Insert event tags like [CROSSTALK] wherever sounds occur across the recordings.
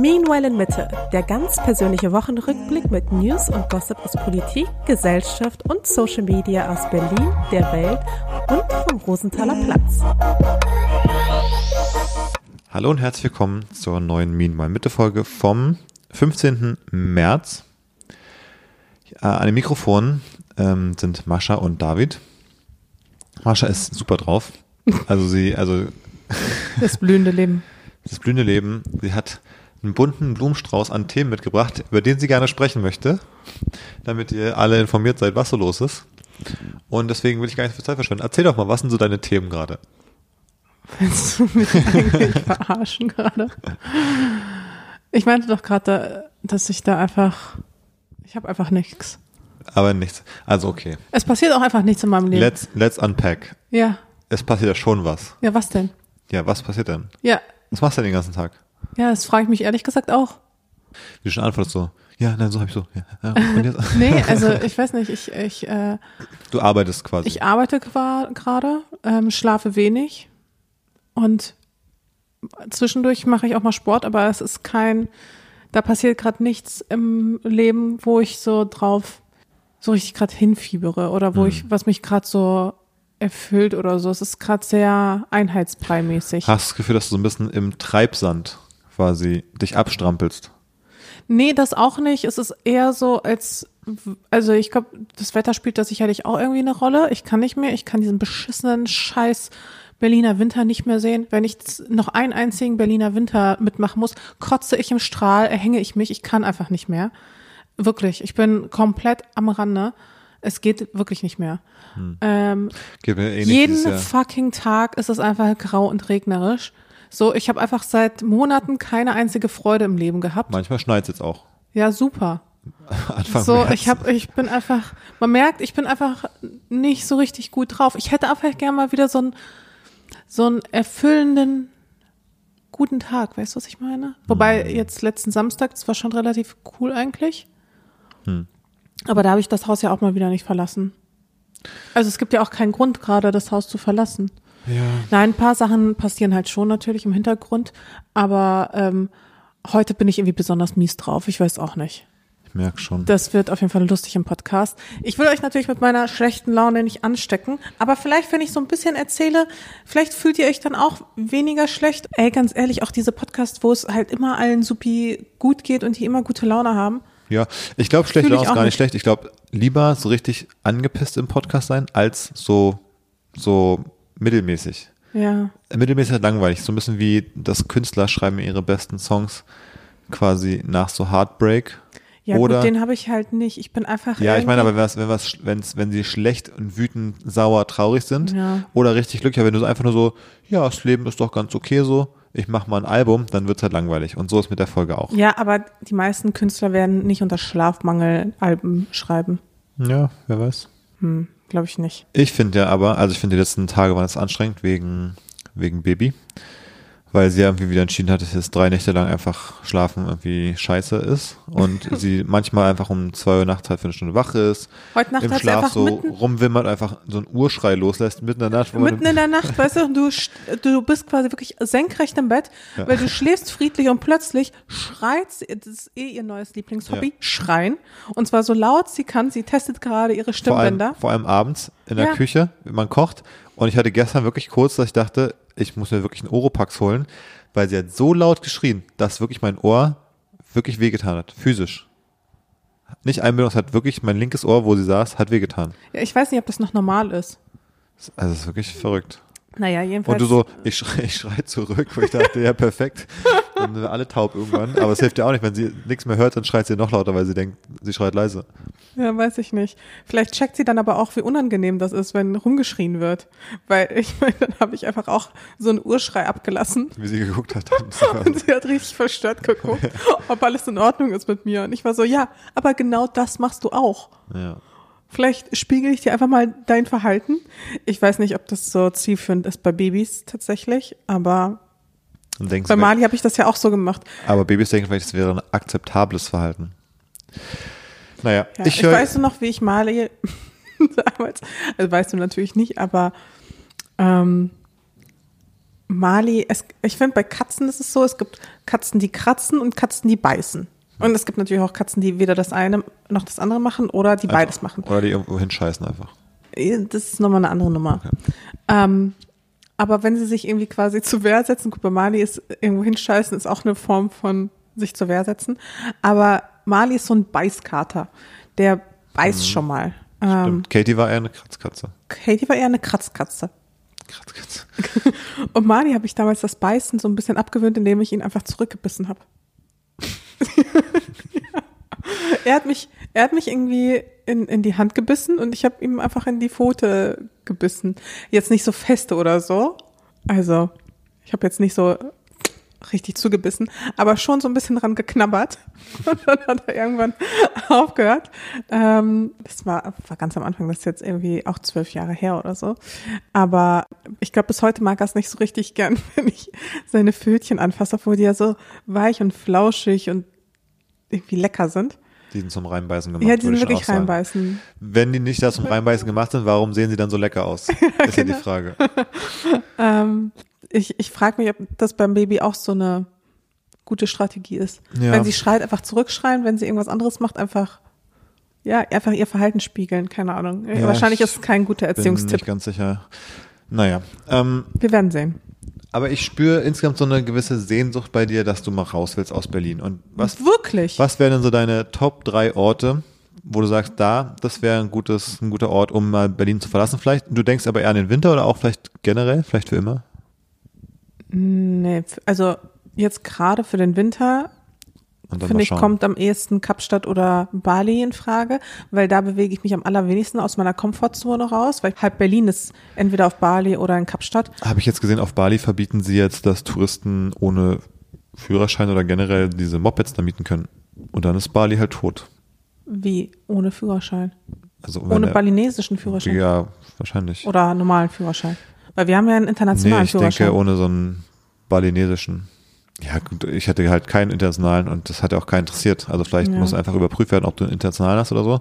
Meanwhile in Mitte, der ganz persönliche Wochenrückblick mit News und Gossip aus Politik, Gesellschaft und Social Media aus Berlin, der Welt und vom Rosenthaler Platz. Hallo und herzlich willkommen zur neuen Meanwhile Mitte Folge vom 15. März. Äh, an dem Mikrofon ähm, sind Mascha und David. Mascha ist super drauf. Also sie, also Das blühende Leben. das blühende Leben. Sie hat einen bunten Blumenstrauß an Themen mitgebracht, über den sie gerne sprechen möchte, damit ihr alle informiert seid, was so los ist. Und deswegen will ich gar nicht viel Zeit verschwenden. Erzähl doch mal, was sind so deine Themen gerade? Willst du mich eigentlich [LAUGHS] verarschen gerade? Ich meinte doch gerade, dass ich da einfach, ich habe einfach nichts. Aber nichts. Also okay. Es passiert auch einfach nichts in meinem Leben. Let's, let's unpack. ja, Es passiert ja schon was. ja, was denn? Ja, was passiert denn? Ja, Was machst du denn den ganzen Tag? Ja, das frage ich mich ehrlich gesagt auch. Wie du schon antwortest so, ja, nein, so hab ich so. Ja? [LAUGHS] Nee, also ich weiß nicht, ich, ich, äh, Du arbeitest quasi. ich arbeite gerade, ähm, schlafe wenig und zwischendurch mache ich auch mal Sport, aber es ist kein, da passiert gerade nichts im Leben, wo ich so drauf so richtig gerade hinfiebere oder wo ich, was mich gerade so erfüllt oder so. Es ist gerade sehr einheitsbrei-mäßig. Hast du das Gefühl, dass du so ein bisschen im Treibsand quasi dich abstrampelst? Nee, das auch nicht. Es ist eher so, als, also ich glaube, das Wetter spielt da sicherlich auch irgendwie eine Rolle. Ich kann nicht mehr, ich kann diesen beschissenen Scheiß Berliner Winter nicht mehr sehen. Wenn ich noch einen einzigen Berliner Winter mitmachen muss, kotze ich im Strahl, erhänge ich mich, ich kann einfach nicht mehr. Wirklich, ich bin komplett am Rande. Es geht wirklich nicht mehr. Ähm, Geht mir ähnlich jeden fucking Tag ist es einfach grau und regnerisch. So, ich habe einfach seit Monaten keine einzige Freude im Leben gehabt. Manchmal schneit es jetzt auch. Ja, super. [LAUGHS] Anfang So, März. ich habe, ich bin einfach, man merkt, ich bin einfach nicht so richtig gut drauf. Ich hätte einfach gerne mal wieder so einen, so einen erfüllenden, guten Tag, weißt du, was ich meine? Wobei jetzt letzten Samstag, das war schon relativ cool eigentlich. Aber da habe ich das Haus ja auch mal wieder nicht verlassen. Also es gibt ja auch keinen Grund gerade, das Haus zu verlassen. Ja. Nein, ein paar Sachen passieren halt schon natürlich im Hintergrund, aber ähm, heute bin ich irgendwie besonders mies drauf. Ich weiß auch nicht. Ich merke schon. Das wird auf jeden Fall lustig im Podcast. Ich will euch natürlich mit meiner schlechten Laune nicht anstecken, aber vielleicht, wenn ich so ein bisschen erzähle, vielleicht fühlt ihr euch dann auch weniger schlecht. Ey, ganz ehrlich, auch diese Podcasts, wo es halt immer allen supi gut geht und die immer gute Laune haben. Ja, ich glaube, schlecht Fühl ich Laune ist gar nicht nicht. schlecht. Ich glaube, lieber so richtig angepisst im Podcast sein, als so, so mittelmäßig. Ja. Mittelmäßig ist langweilig. So ein bisschen wie das Künstler schreiben ihre besten Songs quasi nach so Heartbreak. Ja, Oder, gut, den habe ich halt nicht. Ich bin einfach. ja, ich meine, aber was, wenn was, wenn's, wenn sie schlecht und wütend, sauer, traurig sind Ja. oder richtig glücklich, wenn du einfach nur so, ja, das Leben ist doch ganz okay so, ich mache mal ein Album, dann wird's halt langweilig. Und so ist mit der Folge auch. Ja, aber die meisten Künstler werden nicht unter Schlafmangel Alben schreiben. Ja, wer weiß. Hm, glaube ich nicht. Ich finde ja aber, also ich finde die letzten Tage waren es anstrengend wegen, wegen Baby, weil sie ja irgendwie wieder entschieden hat, dass jetzt drei Nächte lang einfach schlafen irgendwie scheiße ist und [LAUGHS] sie manchmal einfach um zwei Uhr nachts halt für eine Stunde wach ist, Heute Nacht im hat sie Schlaf so mitten, rumwimmert, einfach so einen Urschrei loslässt mitten in der Nacht. Wo man- mitten in der Nacht, weißt du, du, du bist quasi wirklich senkrecht im Bett, weil du schläfst friedlich und plötzlich schreit sie, das ist eh ihr neues Lieblingshobby, Ja. schreien. Und zwar so laut sie kann, sie testet gerade ihre vor allem, Stimmbänder. vor allem abends in der Ja. Küche, wenn man kocht. Und ich hatte gestern wirklich kurz, dass ich dachte, ich muss mir wirklich einen Oropax holen, weil sie hat so laut geschrien, dass wirklich mein Ohr wirklich wehgetan hat, physisch. Nicht Einbildung, es hat wirklich mein linkes Ohr, wo sie saß, hat wehgetan. Ja, ich weiß nicht, ob das noch normal ist. Also es ist wirklich verrückt. Naja, jedenfalls. Und du so, ich schrei, [LAUGHS] ich schrei zurück, wo ich dachte, ja perfekt. [LAUGHS] Dann sind wir alle taub irgendwann. Aber es hilft ja auch nicht, wenn sie nichts mehr hört, dann schreit sie noch lauter, weil sie denkt, sie schreit leise. Ja, weiß ich nicht. Vielleicht checkt sie dann aber auch, wie unangenehm das ist, wenn rumgeschrien wird. Weil [LAUGHS] ich meine, dann habe ich einfach auch so einen Urschrei abgelassen. Wie sie geguckt hat. [LAUGHS] Und sie hat richtig verstört geguckt, ob alles in Ordnung ist mit mir. Und ich war so, ja, aber genau das machst du auch. ja. Vielleicht spiegel ich dir einfach mal dein Verhalten. Ich weiß nicht, ob das so zielführend ist bei Babys tatsächlich, aber bei Mali habe ich das ja auch so gemacht. Aber Babys denken vielleicht, es wäre ein akzeptables Verhalten. Naja, Ja, ich ich, höre. weiß noch, wie ich Mali [LAUGHS] damals, also weißt du natürlich nicht, aber ähm, Mali, es, ich finde bei Katzen ist es so, es gibt Katzen, die kratzen und Katzen, die beißen. Und es gibt natürlich auch Katzen, die weder das eine noch das andere machen oder die beides Einfach. machen. Oder die irgendwo hinscheißen einfach. Das ist nochmal eine andere Nummer. Ähm, aber wenn sie sich irgendwie quasi [LAUGHS] zur Wehr setzen, gut, bei Mali ist irgendwo hinscheißen, ist auch eine Form von sich zur Wehr setzen. Aber Mali ist so ein Beißkater. Der beißt schon mal. Ähm, Stimmt. Katie war eher eine Kratzkatze. Katie war eher eine Kratzkatze. Kratzkatze. [LAUGHS] Und Mali habe ich damals das Beißen so ein bisschen abgewöhnt, indem ich ihn einfach zurückgebissen habe. [LAUGHS] Er hat mich, er hat mich irgendwie in, in die Hand gebissen und ich habe ihm einfach in die Pfote gebissen. Jetzt nicht so feste oder so. Also, ich habe jetzt nicht so richtig zugebissen, aber schon so ein bisschen dran geknabbert. [LAUGHS] Und dann hat er irgendwann aufgehört. Ähm, das war, war ganz am Anfang, das ist jetzt irgendwie auch zwölf Jahre her oder so. Aber ich glaube, bis heute mag er es nicht so richtig gern, [LAUGHS] wenn ich seine Pfötchen anfasse, obwohl die ja so weich und flauschig und irgendwie lecker sind. Die sind zum Reinbeißen gemacht. Ja, die sind wirklich reinbeißen. Wenn die nicht da zum Reinbeißen gemacht sind, warum sehen sie dann so lecker aus? Das [LAUGHS] ist ja die genau. Frage. Ähm, ich ich frage mich, ob das beim Baby auch so eine gute Strategie ist. Ja. Wenn sie schreit, einfach zurückschreien, wenn sie irgendwas anderes macht, einfach ja, einfach ihr Verhalten spiegeln, keine Ahnung. Ja, Wahrscheinlich ich ist es kein guter Bin Erziehungstipp. nicht ganz sicher. Naja, ähm, Wir werden sehen. aber ich spüre insgesamt so eine gewisse Sehnsucht bei dir, dass du mal raus willst aus Berlin. Und was, Wirklich? was wären denn so deine Top drei Orte, wo du sagst, da, das wäre ein gutes, ein guter Ort, um mal Berlin zu verlassen vielleicht? Du denkst aber eher an den Winter oder auch vielleicht generell, vielleicht für immer? Nee, also jetzt gerade für den Winter finde ich, kommt am ehesten Kapstadt oder Bali in Frage, weil da bewege ich mich am allerwenigsten aus meiner Komfortzone raus, weil halb Berlin ist entweder auf Bali oder in Kapstadt. Habe ich jetzt gesehen, auf Bali verbieten sie jetzt, dass Touristen ohne Führerschein oder generell diese Mopeds da mieten können. Und dann ist Bali halt tot. Wie? Ohne Führerschein. Also Ohne der- balinesischen Führerschein. Ja, wahrscheinlich. Oder normalen Führerschein. Weil wir haben ja einen nee, internationalen ich Führerschein. denke ohne so einen balinesischen. Ja, gut, ich hatte halt keinen internationalen und das hat ja auch keinen interessiert. Also vielleicht Ja. muss einfach überprüft werden, ob du einen internationalen hast oder so.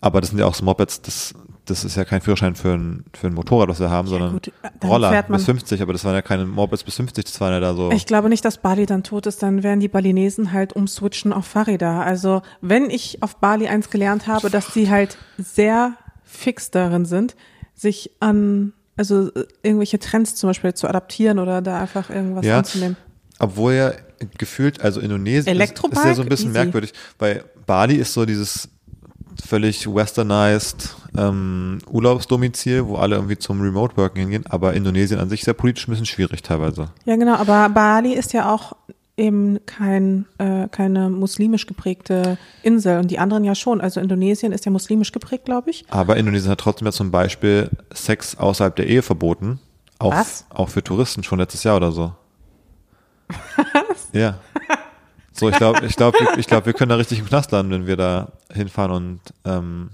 Aber das sind ja auch so Mopeds, das, das ist ja kein Führerschein für ein, für ein Motorrad, was wir haben, sondern gut, Roller bis 50, aber das waren ja keine Mopeds bis 50, das waren ja da so. Ich glaube nicht, dass Bali dann tot ist, dann werden die Balinesen halt umswitchen auf Fahrräder. Also wenn ich auf Bali eins gelernt habe, dass die halt sehr fix darin sind, sich an, also äh, irgendwelche Trends zum Beispiel zu adaptieren oder da einfach irgendwas Ja. anzunehmen. Obwohl ja gefühlt, also Indonesien ist, ist ja so ein bisschen Easy. merkwürdig, weil Bali ist so dieses völlig westernized ähm, Urlaubsdomizil, wo alle irgendwie zum Remote Working hingehen, aber Indonesien an sich ist ja politisch ein bisschen schwierig teilweise. Ja, genau, aber Bali ist ja auch eben kein, äh, keine muslimisch geprägte Insel und die anderen ja schon. Also Indonesien ist ja muslimisch geprägt, glaube ich. Aber Indonesien hat trotzdem ja zum Beispiel Sex außerhalb der Ehe verboten. Auch, Was? auch für Touristen schon letztes Jahr oder so. Was? Ja. So, ich glaube, ich glaube, ich glaube, wir können da richtig im Knast landen, wenn wir da hinfahren und ähm,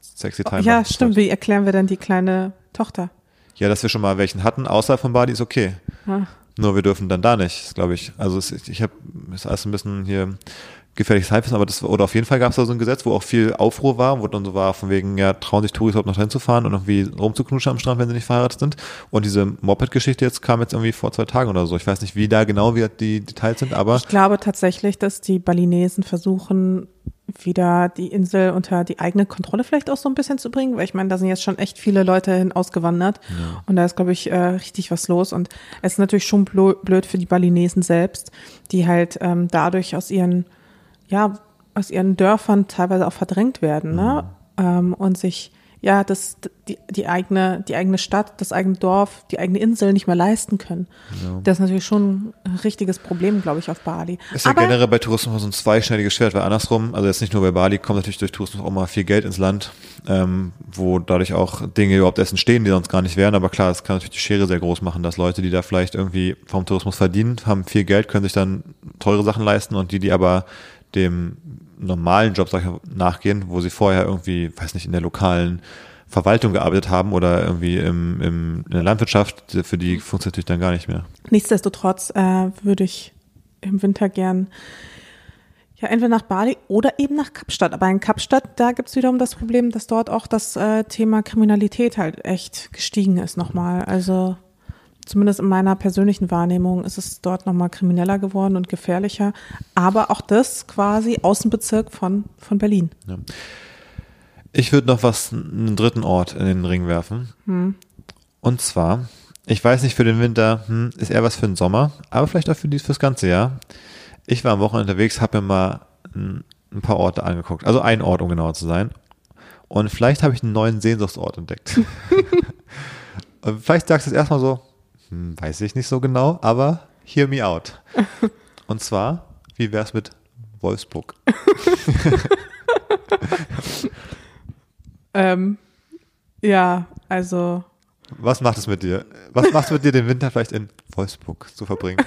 sexy time ja, machen. stimmt. Wie erklären wir dann die kleine Tochter? Ja, dass wir schon mal welchen hatten, außerhalb von Bali, ist okay. Ah. Nur wir dürfen dann da nicht, glaube ich. Also es, ich habe ist alles ein bisschen hier gefährliches Halbwissen, aber das oder auf jeden Fall gab es da so ein Gesetz, wo auch viel Aufruhr war, wo dann so war von wegen, ja, trauen sich Touris überhaupt noch dahin zu fahren und irgendwie rumzuknutschen am Strand, wenn sie nicht verheiratet sind. Und diese Moped-Geschichte jetzt kam jetzt irgendwie vor zwei Tagen oder so. Ich weiß nicht, wie da genau wie die Details sind, aber Ich glaube tatsächlich, dass die Balinesen versuchen, wieder die Insel unter die eigene Kontrolle vielleicht auch so ein bisschen zu bringen, weil ich meine, da sind jetzt schon echt viele Leute hin ausgewandert und da ist, glaube ich, äh, richtig was los und es ist natürlich schon blöd für die Balinesen selbst, die halt ähm, dadurch aus ihren, ja, aus ihren Dörfern teilweise auch verdrängt werden, ne? Ähm, und sich ja, das, die, die eigene, die eigene Stadt, das eigene Dorf, die eigene Insel nicht mehr leisten können. Das ist natürlich schon ein richtiges Problem, glaube ich, auf Bali. ist ja Aber generell bei Tourismus so ein zweischneidiges Schwert, weil andersrum, also jetzt nicht nur bei Bali, kommt natürlich durch Tourismus auch mal viel Geld ins Land, ähm, wo dadurch auch Dinge überhaupt erst entstehen, die sonst gar nicht wären. Aber klar, es kann natürlich die Schere sehr groß machen, dass Leute, die da vielleicht irgendwie vom Tourismus verdienen, haben viel Geld, können sich dann teure Sachen leisten und die, die aber dem normalen Job ich, nachgehen, wo sie vorher irgendwie, weiß nicht, in der lokalen Verwaltung gearbeitet haben oder irgendwie im, im, in der Landwirtschaft, für die funktioniert natürlich dann gar nicht mehr. nichtsdestotrotz äh, würde ich im Winter gern ja entweder nach Bali oder eben nach Kapstadt. Aber in Kapstadt, da gibt's wiederum das Problem, dass dort auch das äh, Thema Kriminalität halt echt gestiegen ist nochmal. Also zumindest in meiner persönlichen Wahrnehmung, ist es dort nochmal krimineller geworden und gefährlicher. Aber auch das quasi Außenbezirk von, von Berlin. Ja. Ich würde noch was, einen dritten Ort in den Ring werfen. Hm. Und zwar, ich weiß nicht, für den Winter hm, ist eher was für den Sommer, aber vielleicht auch für dies fürs ganze Jahr. Ich war am Wochenende unterwegs, habe mir mal ein, ein paar Orte angeguckt. Also ein Ort, um genauer zu sein. Und vielleicht habe ich einen neuen Sehnsuchtsort entdeckt. [LAUGHS] Vielleicht sagst du es erstmal so, hm, weiß ich nicht so genau, aber hear me out. [LAUGHS] Und zwar, wie wäre es mit Wolfsburg? [LAUGHS] Ähm, ja, also Was macht es mit dir? Was macht es mit dir, den Winter vielleicht in Wolfsburg zu verbringen?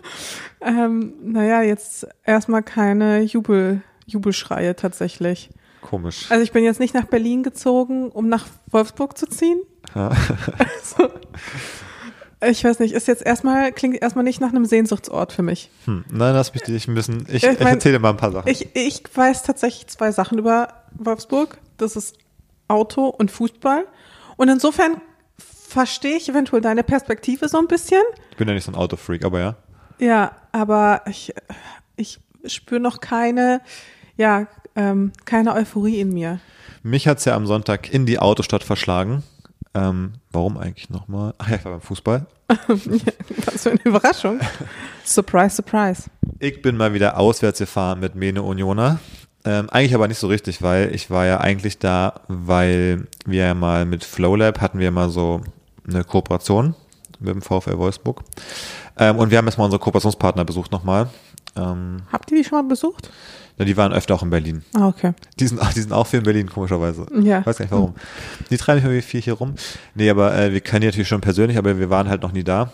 [LAUGHS] ähm, naja, jetzt erstmal keine Jubel, Jubelschreie tatsächlich. Komisch. Also ich bin jetzt nicht nach Berlin gezogen, um nach Wolfsburg zu ziehen. Also, ich weiß nicht, ist jetzt erstmal, klingt erstmal nicht nach einem Sehnsuchtsort für mich. Hm. Nein, lass mich dich ein bisschen. Ich, Ich ich, mein, erzähle dir mal ein paar Sachen. Ich, ich weiß tatsächlich zwei Sachen über Wolfsburg. Das ist Auto und Fußball. Und insofern verstehe ich eventuell deine Perspektive so ein bisschen. Ich bin ja nicht so ein Autofreak, aber ja. Ja, aber ich, ich spüre noch keine, ja, ähm, keine Euphorie in mir. Mich hat's ja am Sonntag in die Autostadt verschlagen. Ähm, warum eigentlich nochmal? Ach ja, ich war beim Fußball. [LAUGHS] Was für eine Überraschung. surprise, surprise. Ich bin mal wieder auswärts gefahren mit Mene Unioner. Ähm, eigentlich aber nicht so richtig, weil ich war ja eigentlich da, weil wir ja mal mit Flowlab hatten wir mal so eine Kooperation mit dem VfL Wolfsburg. Ähm, und wir haben jetzt mal unsere Kooperationspartner besucht nochmal. Ähm, Habt ihr die schon mal besucht? ja, die waren öfter auch in Berlin. Ah, okay. Die sind, die sind auch viel in Berlin, komischerweise. Ja. Weiß gar nicht warum. Die treiben nicht irgendwie viel hier rum. Nee, aber äh, wir kennen die natürlich schon persönlich, aber wir waren halt noch nie da.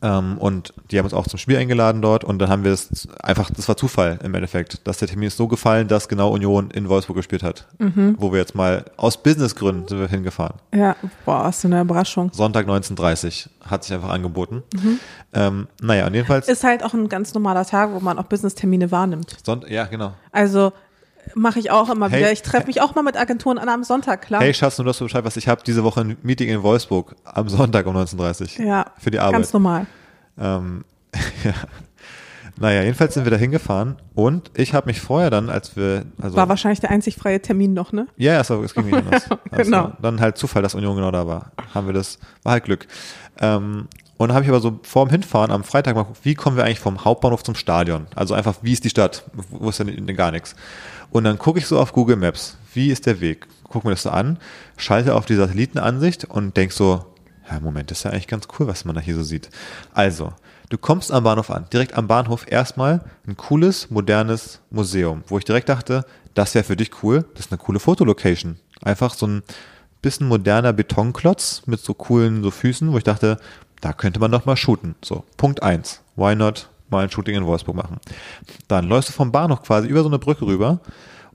Ähm, und die haben uns auch zum Spiel eingeladen dort und dann haben wir es einfach, das war Zufall im Endeffekt, dass der Termin ist so gefallen, dass genau Union in Wolfsburg gespielt hat. Wo wir jetzt mal aus Businessgründen sind wir hingefahren. Ja, boah, ist so eine Überraschung. Sonntag 19.30 hat sich einfach angeboten. Ähm, naja, und jedenfalls, Ist halt auch ein ganz normaler Tag, wo man auch Business-Termine wahrnimmt. Son ja, genau. Also mache ich auch immer Hey. wieder. Ich treffe mich auch mal mit Agenturen an am Sonntag, klar. Hey Schatz, nur dass du Bescheid weißt, ich habe diese Woche ein Meeting in Wolfsburg am Sonntag um 19.30 ja, für die Arbeit. ganz normal. Ähm, [LAUGHS] ja. Naja, jedenfalls sind wir da hingefahren und ich habe mich vorher dann, als wir, also War wahrscheinlich der einzig freie Termin noch, ne? ja, ja, es, ging nicht anders. [LAUGHS] Also, Genau. Dann halt Zufall, dass Union genau da war. Haben wir das, war halt Glück. Ähm, und dann habe ich aber so vor dem Hinfahren am Freitag mal wie kommen wir eigentlich vom Hauptbahnhof zum Stadion? Also einfach, wie ist die Stadt? Wo ist denn denn gar nichts? Und dann gucke ich so auf Google Maps, wie ist der Weg? Guck mir das so an, schalte auf die Satellitenansicht und denk so, ja, Moment, das ist ja eigentlich ganz cool, was man da hier so sieht. Also, du kommst am Bahnhof an. Direkt am Bahnhof erstmal ein cooles, modernes Museum, wo ich direkt dachte, das wäre für dich cool. Das ist eine coole Fotolocation. Einfach so ein bisschen moderner Betonklotz mit so coolen so Füßen, wo ich dachte, da könnte man doch mal shooten. So, Punkt eins. Why not mal ein Shooting in Wolfsburg machen? Dann läufst du vom Bahnhof quasi über so eine Brücke rüber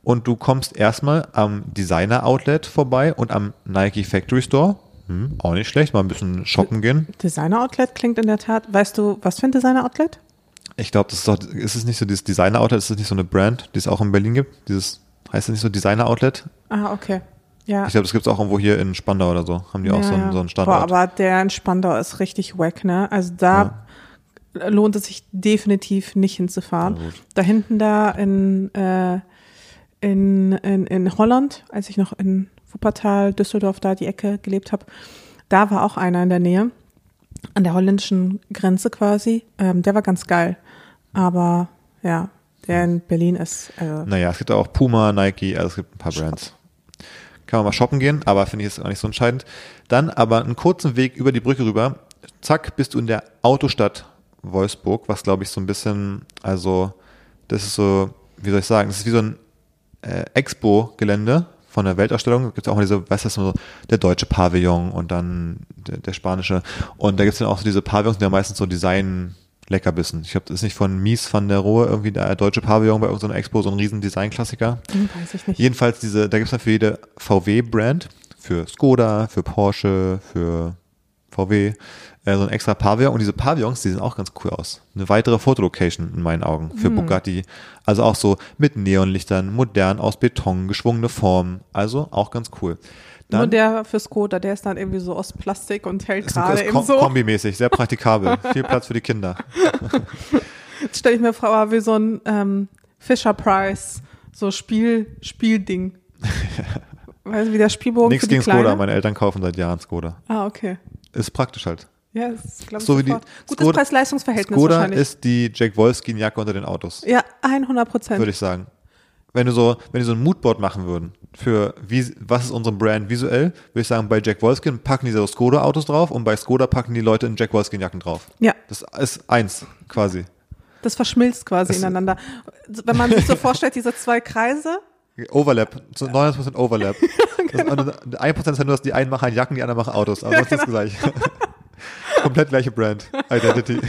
und du kommst erstmal am Designer Outlet vorbei und am Nike Factory Store. Hm, auch nicht schlecht, mal ein bisschen shoppen gehen. Designer-Outlet klingt in der Tat. Weißt du, was für ein Designer-Outlet? Ich glaube, das ist doch, ist es nicht so dieses Designer Outlet, ist es nicht so eine Brand, die es auch in Berlin gibt? Dieses, heißt es nicht so Designer Outlet? Ah, okay. Ja. Ich glaube, das gibt es auch irgendwo hier in Spandau oder so. Haben die auch ja, so einen, ja. so einen Standort. Boah, aber der in Spandau ist richtig wack, ne? Also da lohnt es sich definitiv nicht hinzufahren. Da hinten da in, äh, in, in, in Holland, als ich noch in Wuppertal, Düsseldorf, da die Ecke gelebt habe, da war auch einer in der Nähe, an der holländischen Grenze quasi. Ähm, der war ganz geil. Aber ja, der in Berlin ist, also, Naja, es gibt auch Puma, Nike, also es gibt ein paar Brands. Kann man mal shoppen gehen, aber finde ich jetzt auch nicht so entscheidend. Dann aber einen kurzen Weg über die Brücke rüber. Zack, bist du in der Autostadt Wolfsburg, was glaube ich so ein bisschen, also das ist so, wie soll ich sagen, das ist wie so ein äh, Expo-Gelände von der Weltausstellung. Da gibt es auch mal diese, weißt du, so der deutsche Pavillon und dann der, der spanische. Und da gibt es dann auch so diese Pavillons, die haben meistens so Design Leckerbissen. Ich glaube, das ist nicht von Mies van der Rohe irgendwie der deutsche Pavillon bei irgendeiner Expo, so ein riesen Design-Klassiker. hm, weiß ich nicht. Jedenfalls diese, da gibt es dann für jede VW-Brand, für Skoda, für Porsche, für VW, äh, so ein extra Pavillon und diese Pavillons, die sehen auch ganz cool aus. Eine weitere Fotolocation in meinen Augen für Hm. Bugatti. Also auch so mit Neonlichtern, modern aus Beton, geschwungene Formen. Also auch ganz cool. Nur Dann der für Skoda, der ist dann irgendwie so aus Plastik und hält gerade eben kom so. kombimäßig, sehr praktikabel. [LAUGHS] Viel Platz für die Kinder. [LAUGHS] Jetzt stelle ich mir vor, wie so ein ähm, Fisher Price, so Spiel, Spielding. [LAUGHS] weißt du, wie der Spielbogen Nichts für die gegen Kleine? Skoda, meine Eltern kaufen seit Jahren Skoda. Ah, okay. Ist praktisch halt. Ja, das ist, glaube ich, So sofort. Gutes Skoda- Preis-Leistungs-Verhältnis Skoda wahrscheinlich. ist die Jack Wolfskin-Jacke unter den Autos. ja, 100 Prozent. würde ich sagen. Wenn du so, wenn die so ein Moodboard machen würden für wie, was ist unsere Brand visuell, würde ich sagen, bei Jack Wolfskin packen die so Skoda-Autos drauf und bei Skoda packen die Leute in Jack Wolfskin-Jacken drauf. Ja, Das ist eins quasi. das verschmilzt quasi Das- ineinander. Wenn man sich so vorstellt, diese zwei Kreise, Overlap, zu 99% Overlap. [LAUGHS] Das, und 1% ist ja nur, dass die einen machen Jacken, die anderen machen Autos, aber sonst ist es gleich. [LAUGHS] Komplett gleiche Brand, Identity.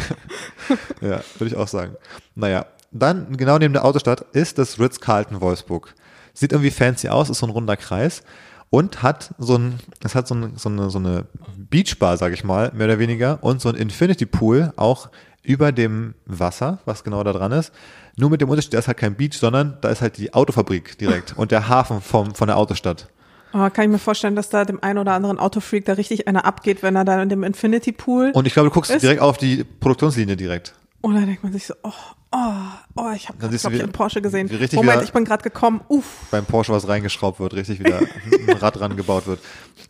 [LAUGHS] ja, würde ich auch sagen. Naja, dann genau neben der Autostadt ist das Ritz-Carlton Wolfsburg. Sieht irgendwie fancy aus, ist so ein runder Kreis und hat so ein, es hat so, ein, so eine, so eine Beachbar, sag ich mal, mehr oder weniger und so ein Infinity Pool auch über dem Wasser, was genau da dran ist. Nur mit dem Unterschied, da ist halt kein Beach, sondern da ist halt die Autofabrik direkt [LAUGHS] und der Hafen vom, von der Autostadt. oh, kann ich mir vorstellen, dass da dem einen oder anderen Autofreak da richtig einer abgeht, wenn er da in dem Infinity Pool. Und ich glaube, du guckst Ist- direkt auf die Produktionslinie direkt. Und dann denkt man sich so, oh, oh, oh, ich habe du, glaube ich einen Porsche gesehen. Moment, ich bin gerade gekommen. Uff. beim Porsche was reingeschraubt wird, richtig wieder ein Rad rangebaut wird.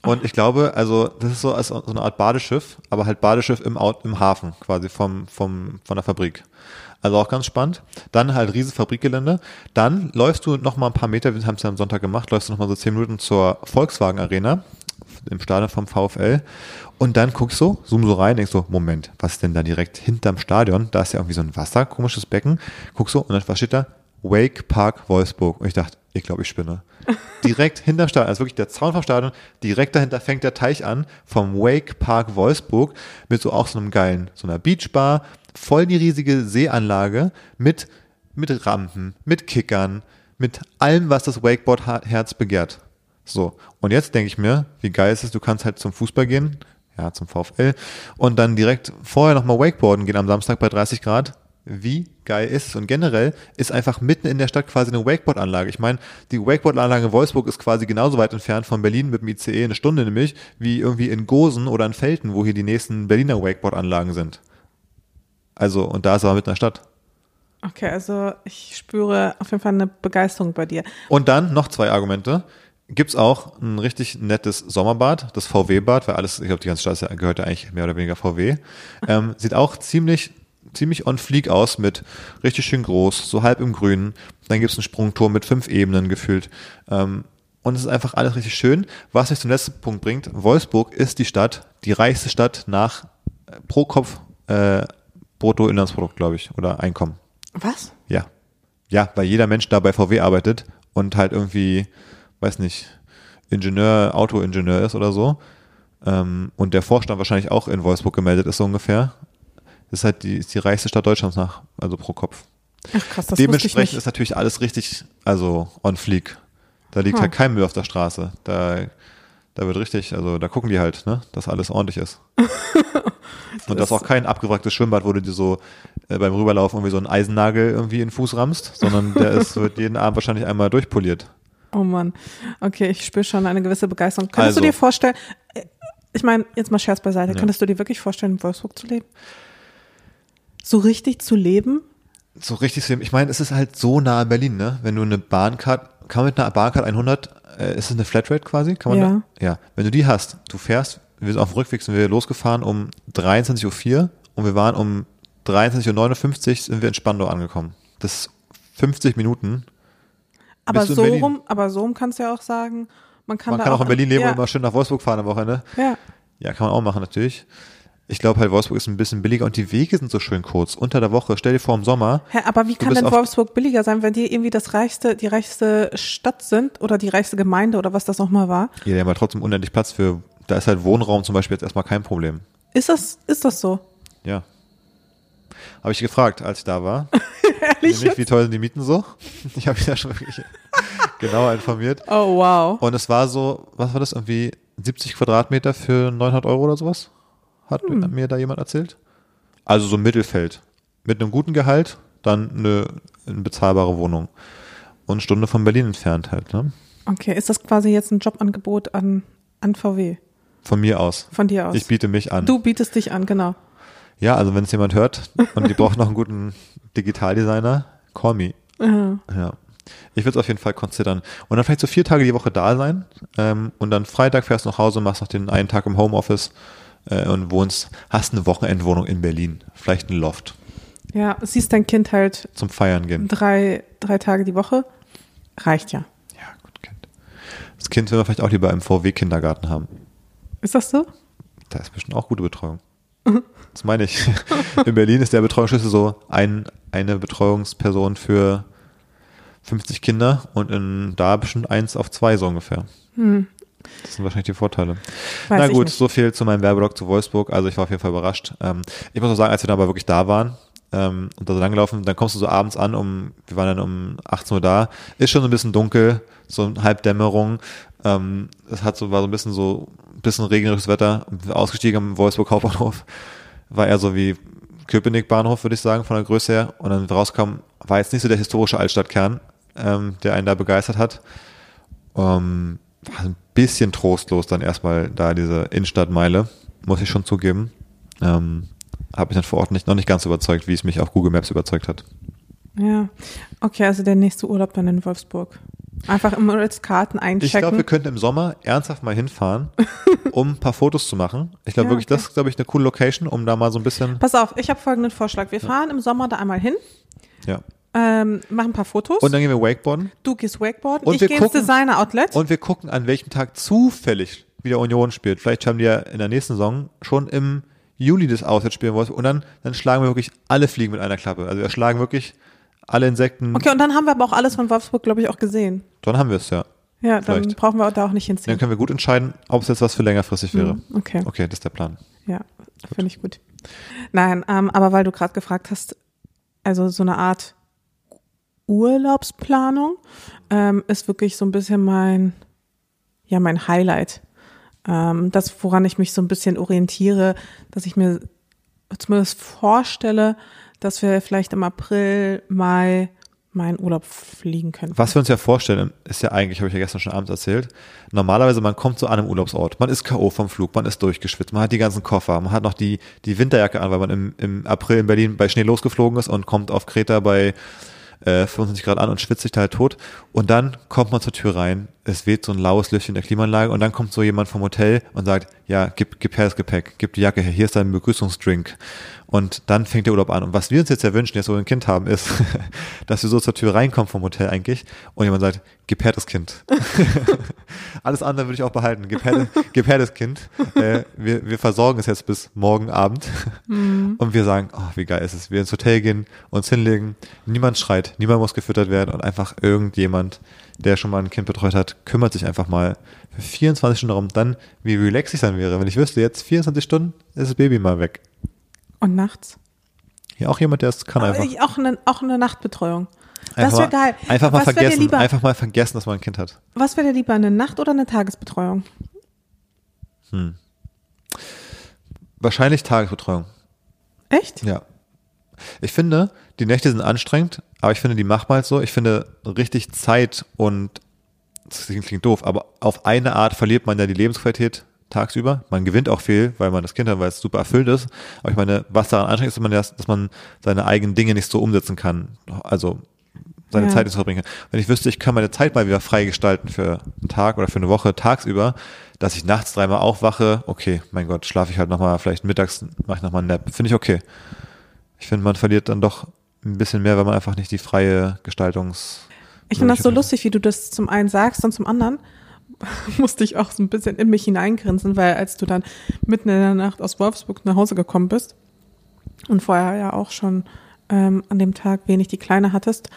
Und ich glaube, also das ist so als so eine Art Badeschiff, aber halt Badeschiff im, im Hafen quasi vom, vom, von der Fabrik. Also auch ganz spannend. Dann halt riesen Fabrikgelände. Dann läufst du noch mal ein paar Meter, wir haben es ja am Sonntag gemacht, läufst du noch mal so zehn Minuten zur Volkswagen Arena im Stadion vom VfL. Und dann guckst du, zoom so rein, denkst so, Moment, was ist denn da direkt hinterm Stadion? Da ist ja irgendwie so ein Wasser, komisches Becken. Guckst so, und dann, was steht da? Wake Park Wolfsburg. Und ich dachte, ich glaube, ich spinne. [LAUGHS] Direkt hinterm Stadion, also wirklich der Zaun vom Stadion, direkt dahinter fängt der Teich an, vom Wake Park Wolfsburg, mit so auch so einem geilen, so einer Beachbar, voll die riesige Seeanlage mit, mit Rampen, mit Kickern, mit allem, was das Wakeboard-Herz begehrt. So, und jetzt denke ich mir, wie geil ist es, du kannst halt zum Fußball gehen, ja, zum VfL, und dann direkt vorher nochmal Wakeboarden gehen am Samstag bei 30 Grad. Wie geil ist es? Und generell ist einfach mitten in der Stadt quasi eine Wakeboard-Anlage. Ich meine, die Wakeboard-Anlage in Wolfsburg ist quasi genauso weit entfernt von Berlin mit dem ICE eine Stunde nämlich, wie irgendwie in Gosen oder in Felten, wo hier die nächsten Berliner Wakeboard-Anlagen sind. Also, und da ist aber mitten in der Stadt. Okay, also ich spüre auf jeden Fall eine Begeisterung bei dir. Und dann noch zwei Argumente. Gibt's auch ein richtig nettes Sommerbad, das VW-Bad, weil alles, ich glaube, die ganze Stadt gehört ja eigentlich mehr oder weniger VW. Ähm, sieht auch ziemlich, ziemlich on fleek aus mit richtig schön groß, so halb im Grünen. Dann gibt's einen Sprungturm mit fünf Ebenen gefühlt. Ähm, und es ist einfach alles richtig schön. Was mich zum letzten Punkt bringt, Wolfsburg ist die Stadt, die reichste Stadt nach äh, pro Kopf äh, Bruttoinlandsprodukt, glaube ich, oder Einkommen. Was? Ja. Ja, weil jeder Mensch da bei VW arbeitet und halt irgendwie, weiß nicht, Ingenieur, Autoingenieur ist oder so. Ähm, und der Vorstand wahrscheinlich auch in Wolfsburg gemeldet ist so ungefähr. Das ist halt die, ist die reichste Stadt Deutschlands nach, also pro Kopf. Ach krass, das Dementsprechend ist natürlich alles richtig, also on fleek. Da liegt Hm. halt kein Müll auf der Straße. Da, da wird richtig, also da gucken die halt, ne, dass alles ordentlich ist. [LAUGHS] Und das ist auch kein abgewracktes Schwimmbad, wo du dir so äh, beim Rüberlaufen irgendwie so einen Eisennagel irgendwie in den Fuß rammst, sondern der [LAUGHS] ist, wird jeden Abend wahrscheinlich einmal durchpoliert. Oh Mann. Okay, ich spüre schon eine gewisse Begeisterung. Könntest Also. du dir vorstellen, äh, ich meine, jetzt mal Scherz beiseite, Ja. könntest du dir wirklich vorstellen, in Wolfsburg zu leben? So richtig zu leben? So richtig, ich meine, es ist halt so nah an Berlin, ne? Wenn du eine Bahncard, kann man mit einer Bahncard 100, äh, ist es eine Flatrate quasi? Kann man Ja. Da, ja. Wenn du die hast, du fährst, wir sind auf dem Rückweg, sind wir losgefahren um 23.04 Uhr und wir waren um 23.59 Uhr sind wir in Spandau angekommen. Das ist 50 Minuten. Aber so rum, aber so rum kannst du ja auch sagen, man kann Man da kann auch in Berlin leben ja, und immer schön nach Wolfsburg fahren am Wochenende. Ja, Ja, kann man auch machen natürlich. Ich glaube halt, Wolfsburg ist ein bisschen billiger und die Wege sind so schön kurz. Unter der Woche, stell dir vor, im Sommer, Hä, aber wie kann denn Wolfsburg billiger sein, wenn die irgendwie das reichste, die reichste Stadt sind oder die reichste Gemeinde oder was das nochmal war? ja, die haben halt trotzdem unendlich Platz für, da ist halt Wohnraum zum Beispiel jetzt erstmal kein Problem. Ist das, ist das so? Ja. Habe ich gefragt, als ich da war. [LAUGHS] Ehrlich? Nämlich, wie teuer sind die Mieten so? [LAUGHS] Ich habe mich da schon wirklich [LAUGHS] genauer informiert. Oh, wow. Und es war so, was war das, irgendwie 70 Quadratmeter für 900 Euro oder sowas? hat mir da jemand erzählt. Also so Mittelfeld. Mit einem guten Gehalt, dann eine, eine bezahlbare Wohnung. Und eine Stunde von Berlin entfernt halt, ne? Okay, ist das quasi jetzt ein Jobangebot an, an VW? Von mir aus. Von dir aus? Ich biete mich an. du bietest dich an, genau. Ja, also wenn es jemand hört und die braucht noch einen guten Digitaldesigner, call me. Ja. Ja. Ich würde es auf jeden Fall considern. Und dann vielleicht so vier Tage die Woche da sein ähm, und dann Freitag fährst du nach Hause, machst noch den einen Tag im Homeoffice äh, und wohnst, hast eine Wochenendwohnung in Berlin. Vielleicht ein Loft Ja, siehst dein Kind halt zum Feiern gehen. drei, drei Tage die Woche. Reicht ja. Ja, gut, Kind. Das Kind will man vielleicht auch lieber im VW-Kindergarten haben. Ist das so? Da ist bestimmt auch gute Betreuung. Das meine ich. In Berlin ist der Betreuungsschlüssel so ein, eine Betreuungsperson für 50 Kinder und in da bestimmt eins auf zwei so ungefähr. Das sind wahrscheinlich die Vorteile. Hm. Weiß Na gut, so viel zu meinem Werbeblock zu Wolfsburg. Also ich war auf jeden Fall überrascht. Ähm, ich muss auch sagen, als wir dann aber wirklich da waren ähm, und da so langlaufen, dann kommst du so abends an, um, wir waren dann um 18 Uhr da, ist schon so ein bisschen dunkel, so Halbdämmerung. Ähm, es hat so, war so ein bisschen so, bisschen regnerisches Wetter. Ausgestiegen am Wolfsburg Hauptbahnhof, war eher so wie Köpenick Bahnhof, würde ich sagen, von der Größe her. Und dann rauskam, war jetzt nicht so der historische Altstadtkern, ähm, der einen da begeistert hat. Ähm, war ein bisschen trostlos dann erstmal da diese Innenstadtmeile, muss ich schon zugeben. Ähm, habe mich dann vor Ort nicht, noch nicht ganz überzeugt, wie es mich auf Google Maps überzeugt hat. Ja. Okay, also der nächste Urlaub dann in Wolfsburg. Einfach immer als Karten einchecken. Ich glaube, wir könnten im Sommer ernsthaft mal hinfahren, [LAUGHS] um ein paar Fotos zu machen. Ich glaube Ja, wirklich, okay. das ist, glaube ich, eine coole Location, um da mal so ein bisschen, Pass auf, ich habe folgenden Vorschlag. Wir fahren im Sommer da einmal hin, ja. ähm, machen ein paar Fotos. Und dann gehen wir Wakeboarden du gehst Wakeboarden, Und ich wir gehe ins Designer Outlet. und wir gucken, an welchem Tag zufällig wieder Union spielt. Vielleicht haben die ja in der nächsten Saison schon im Juli das Auswärts spielen wollen. Und dann, dann schlagen wir wirklich alle Fliegen mit einer Klappe. Also wir schlagen wirklich alle Insekten. Okay, und dann haben wir aber auch alles von Wolfsburg, glaube ich, auch gesehen. Dann haben wir es ja. Ja, dann Vielleicht. brauchen wir da auch nicht Dann hinziehen. können wir gut entscheiden, ob es jetzt was für längerfristig wäre. Mhm, Okay, Okay, das ist der Plan. ja, finde ich gut. Nein, ähm, aber weil du gerade gefragt hast, also so eine Art Urlaubsplanung ähm, ist wirklich so ein bisschen mein, ja, mein Highlight. Ähm, das, woran ich mich so ein bisschen orientiere, dass ich mir zumindest vorstelle, dass wir vielleicht im April, Mai meinen Urlaub fliegen können. Was wir uns ja vorstellen, ist ja eigentlich, habe ich ja gestern schon abends erzählt, normalerweise man kommt an einem Urlaubsort, man ist K.O. vom Flug, man ist durchgeschwitzt, man hat die ganzen Koffer, man hat noch die, die Winterjacke an, weil man im, im April in Berlin bei Schnee losgeflogen ist und kommt auf Kreta bei äh, 25 Grad an und schwitzt sich da halt tot. Und dann kommt man zur Tür rein, es weht so ein laues Lüftchen in der Klimaanlage und dann kommt so jemand vom Hotel und sagt, ja, gib, gib her das Gepäck, gib die Jacke her, hier ist dein Begrüßungsdrink. Und dann fängt der Urlaub an. Und was wir uns jetzt ja wünschen, jetzt wo wir ein Kind haben, ist, [LAUGHS] dass wir so zur Tür reinkommen vom Hotel eigentlich und jemand sagt, gib her das Kind. [LAUGHS] Alles andere würde ich auch behalten. Gib her, gib her das Kind. Äh, wir, wir versorgen es jetzt bis morgen Abend. Und wir sagen, oh, wie geil ist es. Wir ins Hotel gehen, uns hinlegen. Niemand schreit, niemand muss gefüttert werden und einfach irgendjemand, der schon mal ein Kind betreut hat, kümmert sich einfach mal für 24 Stunden darum. Dann, wie relaxed ich dann wäre, wenn ich wüsste, jetzt 24 Stunden ist das Baby mal weg. Und nachts? Ja, auch jemand, der es kann einfach. Äh, Auch eine, auch eine Nachtbetreuung. Das Einfach wäre mal- geil. Einfach mal Was vergessen, lieber? einfach mal vergessen, dass man ein Kind hat. Was wäre dir lieber, eine Nacht- oder eine Tagesbetreuung? Wahrscheinlich Tagesbetreuung. Echt? Ja. Ich finde, die Nächte sind anstrengend, aber ich finde, die macht mal so. Ich finde, richtig Zeit und, das klingt klingt doof, aber auf eine Art verliert man ja die Lebensqualität tagsüber. Man gewinnt auch viel, weil man das Kind hat, weil es super erfüllt ist. Aber ich meine, was daran anstrengend ist, dass man, das, dass man seine eigenen Dinge nicht so umsetzen kann. Also seine Ja. Zeit nicht so verbringen kann. Wenn ich wüsste, ich kann meine Zeit mal wieder frei gestalten für einen Tag oder für eine Woche tagsüber, dass ich nachts dreimal aufwache, okay, mein Gott, schlafe ich halt nochmal, vielleicht mittags mache ich nochmal einen Nap. Finde ich okay. Ich finde, man verliert dann doch ein bisschen mehr, wenn man einfach nicht die freie Gestaltungs... Ich finde das so lustig, wie du das zum einen sagst und zum anderen [LAUGHS] musste ich auch so ein bisschen in mich hineingrinsen, weil als du dann mitten in der Nacht aus Wolfsburg nach Hause gekommen bist und vorher ja auch schon ähm, an dem Tag wenig die Kleine hattest,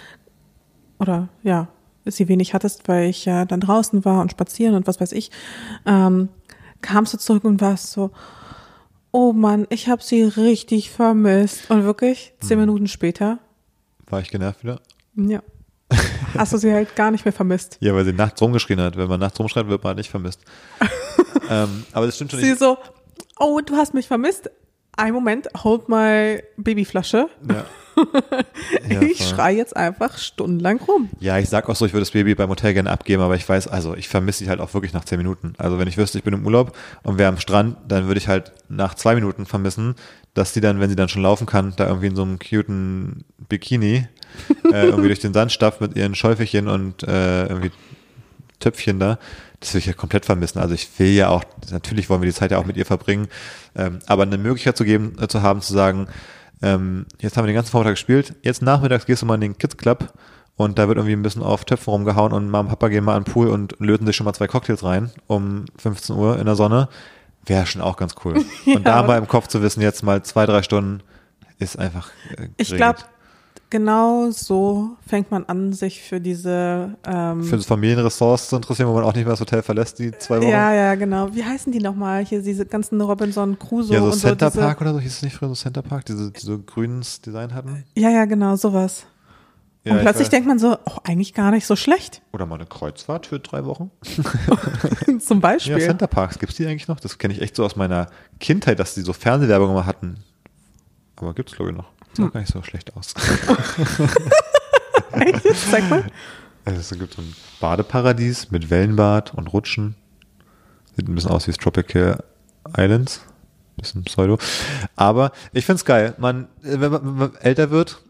oder ja, sie wenig hattest, weil ich ja dann draußen war und spazieren und was weiß ich, ähm, kamst du zurück und warst so, oh Mann, ich habe sie richtig vermisst. Und wirklich, zehn Minuten später, War ich genervt wieder? ja, hast du sie halt gar nicht mehr vermisst. Ja, weil sie nachts rumgeschrien hat. Wenn man nachts rumschreit, wird man halt nicht vermisst. [LAUGHS] ähm, aber das stimmt schon Sie nicht. so, oh, du hast mich vermisst. Ein Moment, hold my Babyflasche. Ja. [LAUGHS] Ja, ich voll. schrei jetzt einfach stundenlang rum. Ja, ich sag auch so, ich würde das Baby beim Hotel gerne abgeben, aber ich weiß, also ich vermisse sie halt auch wirklich nach zehn Minuten. Also wenn ich wüsste, ich bin im Urlaub und wäre am Strand, dann würde ich halt nach zwei Minuten vermissen, dass die dann, wenn sie dann schon laufen kann, da irgendwie in so einem cuten Bikini äh, irgendwie [LAUGHS] durch den Sand stapft mit ihren Schäufelchen und äh, irgendwie Töpfchen da. Das würde ich ja komplett vermissen. Also ich will ja auch, natürlich wollen wir die Zeit ja auch mit ihr verbringen, ähm, aber eine Möglichkeit zu geben, äh, zu haben, zu sagen, ähm, jetzt haben wir den ganzen Vormittag gespielt, jetzt nachmittags gehst du mal in den Kids Club und da wird irgendwie ein bisschen auf Töpfen rumgehauen und Mama und Papa gehen mal an den Pool und löten sich schon mal zwei Cocktails rein um 15 Uhr in der Sonne. Wäre schon auch ganz cool. [LAUGHS] Und da mal im Kopf zu wissen, jetzt mal zwei, drei Stunden ist einfach äh, Ich glaube, genau so fängt man an, sich für diese ähm, Für das Familienressorts zu interessieren, wo man auch nicht mehr das Hotel verlässt, die zwei Wochen. Ja, ja, genau. Wie heißen die nochmal? Hier diese ganzen Robinson Crusoe ja, so und Center so. Park oder so, hieß es nicht früher so Center Park, diese, die so grünes Design hatten? Ja, ja, genau, sowas. Ja, und ich plötzlich denkt man so, oh, eigentlich gar nicht so schlecht. Oder mal eine Kreuzfahrt für drei Wochen. [LAUGHS] Zum Ja, Beispiel. Center Parks, gibt's die eigentlich noch? Das kenne ich echt so aus meiner Kindheit, dass die so Fernsehwerbung immer hatten. Aber gibt's glaube ich noch. Sieht Hm. auch gar nicht so schlecht aus. [LAUGHS] Echt? Jetzt Zeig mal. Also es gibt so ein Badeparadies mit Wellenbad und Rutschen. Sieht ein bisschen aus wie das Tropical Islands. Bisschen pseudo. Aber ich find's geil. Man, äh, wenn man, wenn man älter wird,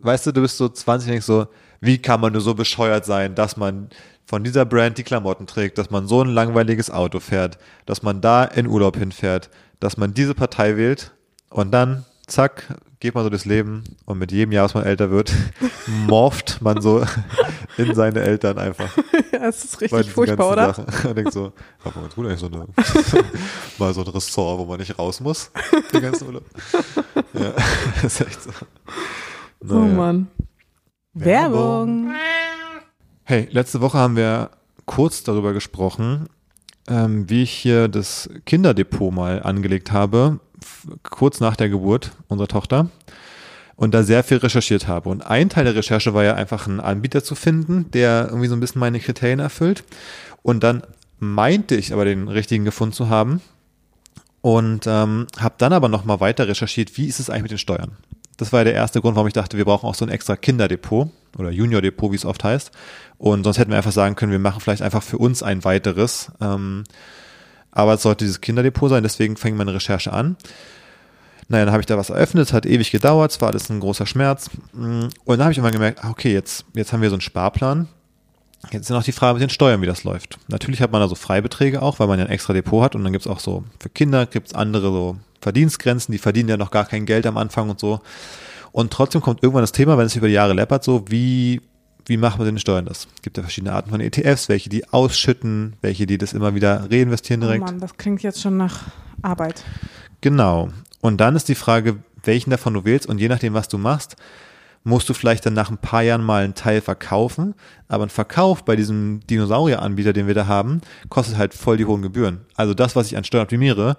weißt du, du bist so 20 und denkst so, wie kann man nur so bescheuert sein, dass man von dieser Brand die Klamotten trägt, dass man so ein langweiliges Auto fährt, dass man da in Urlaub hinfährt, dass man diese Partei wählt und dann, zack, geht man so das Leben und mit jedem Jahr, was man älter wird, [LAUGHS] morpht man so in seine Eltern einfach. Ja, es ist richtig furchtbar, oder? Sachen. [LAUGHS] Und denkt so, ja, man tut eigentlich so eine, [LAUGHS] mal so ein Ressort, wo man nicht raus muss, den ganzen Urlaub. Ja, ist echt so. Oh Naja. Mann. Werbung. Werbung. Hey, letzte Woche haben wir kurz darüber gesprochen, ähm, wie ich hier das Kinderdepot mal angelegt habe, kurz nach der Geburt unserer Tochter. Und da sehr viel recherchiert habe. Und ein Teil der Recherche war ja einfach einen Anbieter zu finden, der irgendwie so ein bisschen meine Kriterien erfüllt. Und dann meinte ich aber den richtigen gefunden zu haben. Und ähm, habe dann aber nochmal weiter recherchiert, wie ist es eigentlich mit den Steuern. Das war ja der erste Grund, warum ich dachte, wir brauchen auch so ein extra Kinderdepot oder Juniordepot, wie es oft heißt. Und sonst hätten wir einfach sagen können, wir machen vielleicht einfach für uns ein weiteres. Ähm, aber es sollte dieses Kinderdepot sein, deswegen fing meine Recherche an. Naja, dann habe ich da was eröffnet, es hat ewig gedauert, es war alles ein großer Schmerz. Mm, Und dann habe ich immer gemerkt, ah, okay, jetzt, jetzt haben wir so einen Sparplan. Jetzt ist noch die Frage mit den Steuern, wie das läuft. Natürlich hat man da so Freibeträge auch, weil man ja ein extra Depot hat und dann gibt's auch so, für Kinder gibt's andere so Verdienstgrenzen, die verdienen ja noch gar kein Geld am Anfang und so. Und trotzdem kommt irgendwann das Thema, wenn es über die Jahre läppert, so wie, wie macht man denn Steuern das? Es gibt ja verschiedene Arten von ETFs, welche die ausschütten, welche die das immer wieder reinvestieren Oh direkt. Mann, das klingt jetzt schon nach Arbeit. Genau. Und dann ist die Frage, welchen davon du wählst und je nachdem, was du machst, musst du vielleicht dann nach ein paar Jahren mal einen Teil verkaufen. Aber ein Verkauf bei diesem Dinosaurier-Anbieter, den wir da haben, kostet halt voll die hohen Gebühren. Also das, was ich an Steuern optimiere,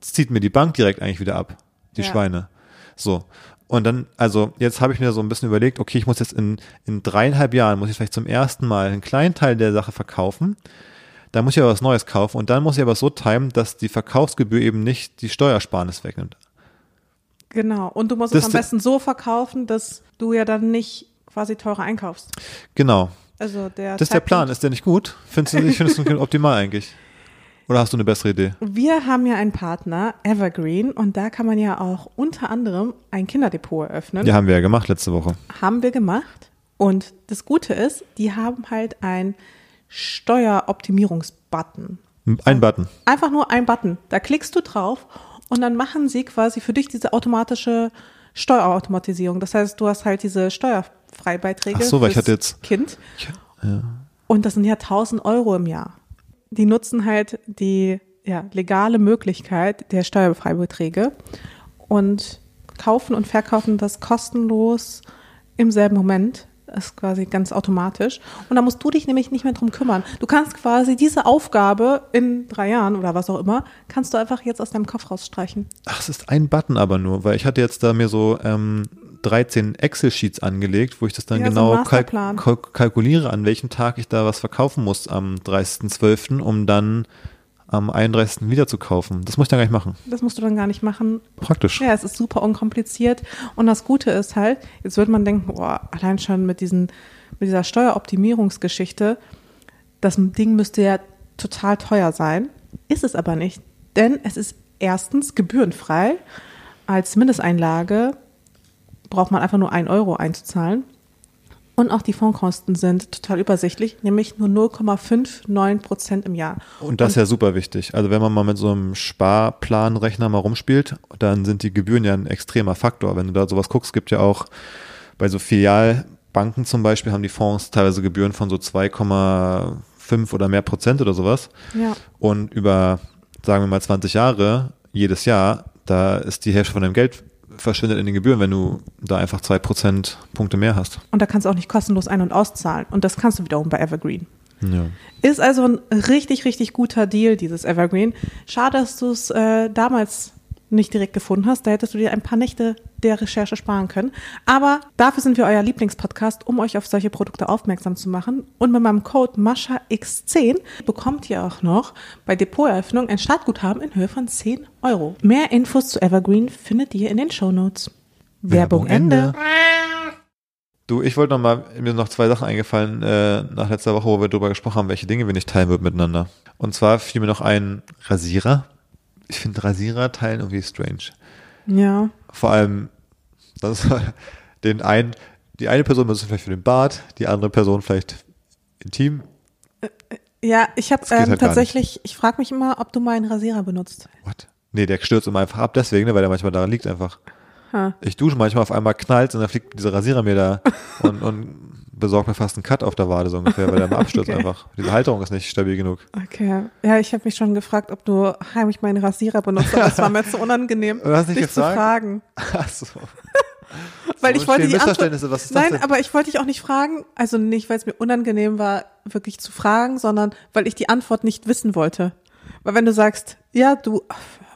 zieht mir die Bank direkt eigentlich wieder ab. Die Ja. Schweine. So. Und dann, also jetzt habe ich mir so ein bisschen überlegt, okay, ich muss jetzt in, in dreieinhalb Jahren, muss ich vielleicht zum ersten Mal einen kleinen Teil der Sache verkaufen. Da muss ich aber was Neues kaufen und dann muss ich aber so timen, dass die Verkaufsgebühr eben nicht die Steuersparnis wegnimmt. Genau. Und du musst Das- es am besten so verkaufen, dass du ja dann nicht quasi teurer einkaufst. Genau. Also der Das ist der Plan. Ist der nicht gut? Findest du, ich finde es optimal eigentlich. Oder hast du eine bessere Idee? Wir haben ja einen Partner, Evergreen, und da kann man ja auch unter anderem ein Kinderdepot eröffnen. Ja, haben wir ja gemacht letzte Woche. Haben wir gemacht. Und das Gute ist, die haben halt ein Steueroptimierungsbutton. Ein Button. Einfach nur ein Button. Da klickst du drauf und dann machen sie quasi für dich diese automatische Steuerautomatisierung. Das heißt, du hast halt diese Steuerfreibeiträge Ach so, weil ich hatte jetzt- Kind. Und das sind ja 1000 Euro im Jahr. Die nutzen halt die ja, legale Möglichkeit der Steuerfreibeträge und kaufen und verkaufen das kostenlos im selben Moment. Das ist quasi ganz automatisch. Und da musst du dich nämlich nicht mehr drum kümmern. Du kannst quasi diese Aufgabe in drei Jahren oder was auch immer, kannst du einfach jetzt aus deinem Kopf rausstreichen. Ach, es ist ein Button aber nur, weil ich hatte jetzt da mir so ähm, 13 Excel-Sheets angelegt, wo ich das dann Ja, so genau kalk Masterplan. kalk kalkuliere, an welchem Tag ich da was verkaufen muss am 30.12., um dann am 31. wieder zu kaufen. Das muss ich dann gar nicht machen. Das musst du dann gar nicht machen. Praktisch. Ja, es ist super unkompliziert. Und das Gute ist halt, jetzt würde man denken, boah, allein schon mit, diesen, mit dieser Steueroptimierungsgeschichte, das Ding müsste ja total teuer sein. Ist es aber nicht. Denn es ist erstens gebührenfrei. Als Mindesteinlage braucht man einfach nur ein Euro einzuzahlen. Und auch die Fondskosten sind total übersichtlich, nämlich nur 0,59 Prozent im Jahr. Und das ist ja super wichtig. Also wenn man mal mit so einem Sparplanrechner mal rumspielt, dann sind die Gebühren ja ein extremer Faktor. Wenn du da sowas guckst, gibt ja auch bei so Filialbanken zum Beispiel haben die Fonds teilweise Gebühren von so 2,5 oder mehr Prozent oder sowas. Ja. Und über, sagen wir mal, 20 Jahre, jedes Jahr, da ist die Hälfte von deinem Geld verschwindet in den Gebühren, wenn du da einfach zwei Prozent Punkte mehr hast. Und da kannst du auch nicht kostenlos ein- und auszahlen. Und das kannst du wiederum bei Evergreen. Ja. Ist also ein richtig, richtig guter Deal, dieses Evergreen. Schade, dass du es äh, damals nicht direkt gefunden hast. Da hättest du dir ein paar Nächte der Recherche sparen können. Aber dafür sind wir euer Lieblingspodcast, um euch auf solche Produkte aufmerksam zu machen. Und mit meinem Code MASCHAX10 bekommt ihr auch noch bei Depoteröffnung ein Startguthaben in Höhe von 10 Euro. Mehr Infos zu Evergreen findet ihr in den Shownotes. Werbung, Ende. Du, ich wollte noch mal, mir sind noch zwei Sachen eingefallen äh, nach letzter Woche, wo wir darüber gesprochen haben, welche Dinge wir nicht teilen würden miteinander. Und zwar fiel mir noch ein Rasierer. Ich finde Rasierer teilen irgendwie strange. Ja. Vor allem, das [LAUGHS] den einen, die eine Person benutzt vielleicht für den Bart, die andere Person vielleicht intim. Ja, ich habe ähm, halt tatsächlich, ich frage mich immer, ob du meinen Rasierer benutzt. What? Nee, der stürzt immer einfach ab deswegen, ne, weil der manchmal daran liegt einfach. Ha. Ich dusche manchmal auf einmal knallt und dann fliegt dieser Rasierer mir da [LAUGHS] und, und besorgt mir fast einen Cut auf der Wade so ungefähr, weil der [LAUGHS] mal abstürzt Okay. einfach. Diese Halterung ist nicht stabil genug. Okay. Ja, ich habe mich schon gefragt, ob du heimlich meinen Rasierer benutzt, aber es war mir zu unangenehm, [LAUGHS] Du hast nicht dich gefragt? zu fragen. [LAUGHS] Ach so. Weil So ich wollte die Antwort, Missverständnisse, was ist das Nein, denn? aber ich wollte dich auch nicht fragen, also nicht, weil es mir unangenehm war, wirklich zu fragen, sondern weil ich die Antwort nicht wissen wollte. Weil wenn du sagst, ja, du,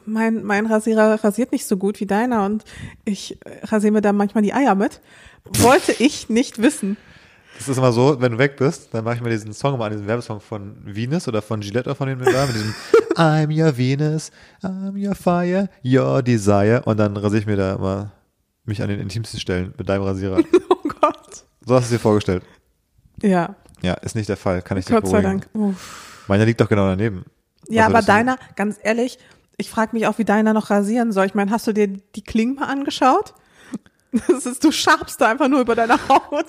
mein, mein Rasierer rasiert nicht so gut wie deiner und ich rasiere mir da manchmal die Eier mit, wollte ich nicht wissen. Das ist immer so, wenn du weg bist, dann mache ich mir diesen Song mal an, diesen Werbesong von Venus oder von Gillette oder von dem da, mit diesem [LAUGHS] I'm your Venus, I'm your fire, your desire und dann rasiere ich mir da immer mich an den intimsten Stellen mit deinem Rasierer. [LAUGHS] Oh Gott. So hast du es dir vorgestellt. Ja, Ja, ist nicht der Fall, kann ich Gott sei beruhigen. Dank. Uff. Meiner liegt doch genau daneben. Ja, aber deiner, ganz ehrlich, ich frage mich auch, wie deiner noch rasieren soll. Ich meine, hast du dir die Klingen mal angeschaut? [LAUGHS] Das ist, du schabst da einfach nur über deine Haut.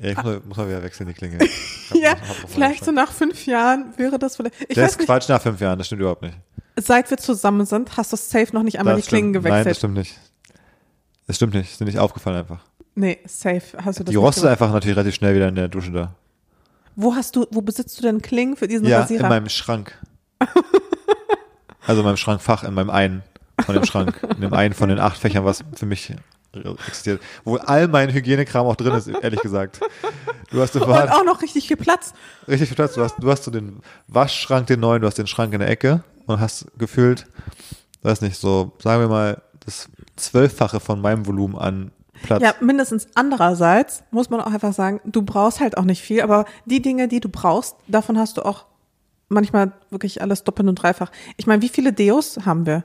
Ja, ich muss, muss mal wieder wechseln, die Klinge. [LAUGHS] Ja, Hab- vielleicht so nach fünf Jahren wäre das vielleicht. Ich weiß ist nicht, Quatsch nach fünf Jahren, das stimmt überhaupt nicht. seit wir zusammen sind, hast du safe noch nicht einmal Das die Klingen stimmt. Nein, das gewechselt. stimmt nicht. Das stimmt nicht, ist dir nicht aufgefallen einfach. nee, safe hast du das Die rostet gemacht. einfach natürlich relativ schnell wieder in der Dusche da. Wo hast du, wo besitzt du denn Klingen für diesen Ja, Rasierer? in meinem Schrank. [LAUGHS] Also in meinem Schrankfach, in meinem einen von dem Schrank. In dem einen von den acht Fächern, was für mich existiert. Wo all mein Hygienekram auch drin ist, ehrlich gesagt. Du hast und auch noch richtig viel Platz. richtig viel Platz. Du hast, du hast so den Waschschrank, den neuen, du hast den Schrank in der Ecke und hast gefühlt, weiß nicht, so, sagen wir mal, das Zwölffache von meinem Volumen an Platz. Ja, mindestens andererseits muss man auch einfach sagen, du brauchst halt auch nicht viel, aber die Dinge, die du brauchst, davon hast du auch manchmal wirklich alles doppelt und dreifach. Ich meine, wie viele Deos haben wir?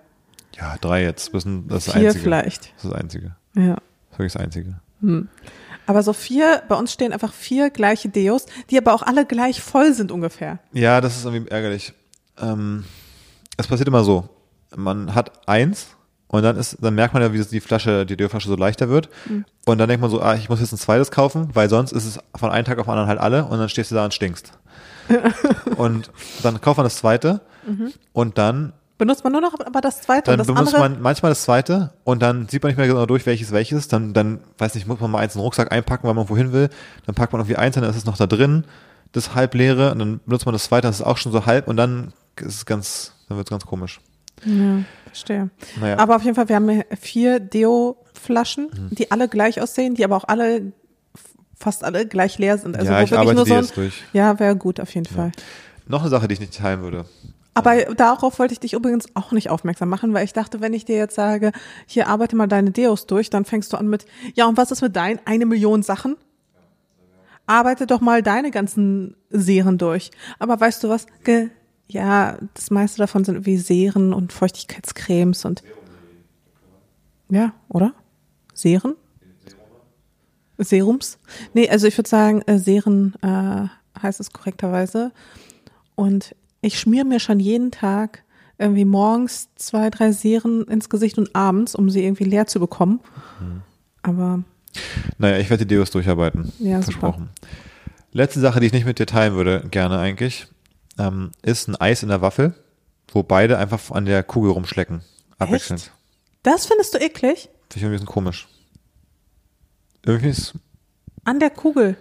Ja, drei jetzt. Das ist das Vier Einzige. vielleicht. Das ist das Einzige. Ja. Das ist wirklich das Einzige. Aber so vier, bei uns stehen einfach vier gleiche Deos, die aber auch alle gleich voll sind ungefähr. Ja, das ist irgendwie ärgerlich. Ähm, es passiert immer so. Man hat eins und dann ist, dann merkt man ja, wie die Flasche, die Deo-Flasche so leichter wird. Und dann denkt man so, ah, ich muss jetzt ein zweites kaufen, weil sonst ist es von einem Tag auf den anderen halt alle und dann stehst du da und stinkst. [LAUGHS] und dann kauft man das zweite und dann, Benutzt man nur noch aber das zweite dann und das benutzt andere. man manchmal das zweite und dann sieht man nicht mehr genau durch, welches welches. Dann, dann, weiß nicht, muss man mal eins in den Rucksack einpacken, weil man wohin will. Dann packt man irgendwie eins, dann ist es noch da drin, das halb leere und dann benutzt man das zweite, das ist auch schon so halb und dann ist es ganz, dann wird es ganz komisch. ja, verstehe. Naja. Aber auf jeden Fall, wir haben vier Deo-Flaschen, Mhm. die alle gleich aussehen, die aber auch alle, fast alle gleich leer sind. Also ja, ich arbeite nur so ein, jetzt durch. Ja, wäre gut, auf jeden Fall. Noch eine Sache, die ich nicht teilen würde. Aber darauf wollte ich dich übrigens auch nicht aufmerksam machen, weil ich dachte, wenn ich dir jetzt sage, hier arbeite mal deine Deos durch, dann fängst du an mit, ja, und was ist mit deinen eine Million Sachen? arbeite doch mal deine ganzen Serien durch. Aber weißt du was? Ge ja, das meiste davon sind wie Serien und Feuchtigkeitscremes und. Ja, oder? Serien? Serums? Nee, also ich würde sagen, äh, Serien äh, heißt es korrekterweise. Und ich schmier mir schon jeden Tag irgendwie morgens zwei, drei Serien ins Gesicht und abends, um sie irgendwie leer zu bekommen. Mhm. Aber Naja, ich werde die Deos durcharbeiten. Ja, Versprochen. Letzte Sache, die ich nicht mit dir teilen würde, gerne eigentlich, ähm, ist ein Eis in der Waffel, wo beide einfach an der Kugel rumschlecken. Abwechselnd. Echt? das findest du eklig? Finde ich irgendwie ein bisschen komisch. Irgendwie ist, An der Kugel.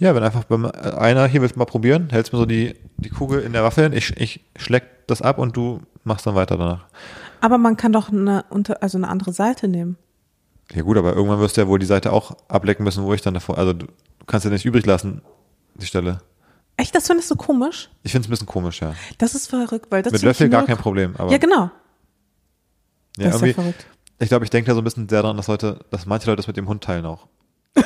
Ja, wenn einfach beim, einer hier willst du mal probieren, hältst mir so die, die Kugel in der Waffel hin, ich, ich schleck das ab und du machst dann weiter danach. Aber man kann doch eine, unter, also eine andere Seite nehmen. Ja gut, aber irgendwann wirst du ja wohl die Seite auch ablecken müssen, wo ich dann davor, also du kannst ja nicht übrig lassen, die Stelle. Echt, das findest du komisch? Ich finde es ein bisschen komisch, ja. Das ist verrückt, weil das Mit Löffel gar kein Problem, aber Ja, genau. ja, das ist ja verrückt. ich glaube, ich denke da so ein bisschen sehr daran, dass Leute, dass manche Leute das mit dem Hund teilen auch. [LAUGHS]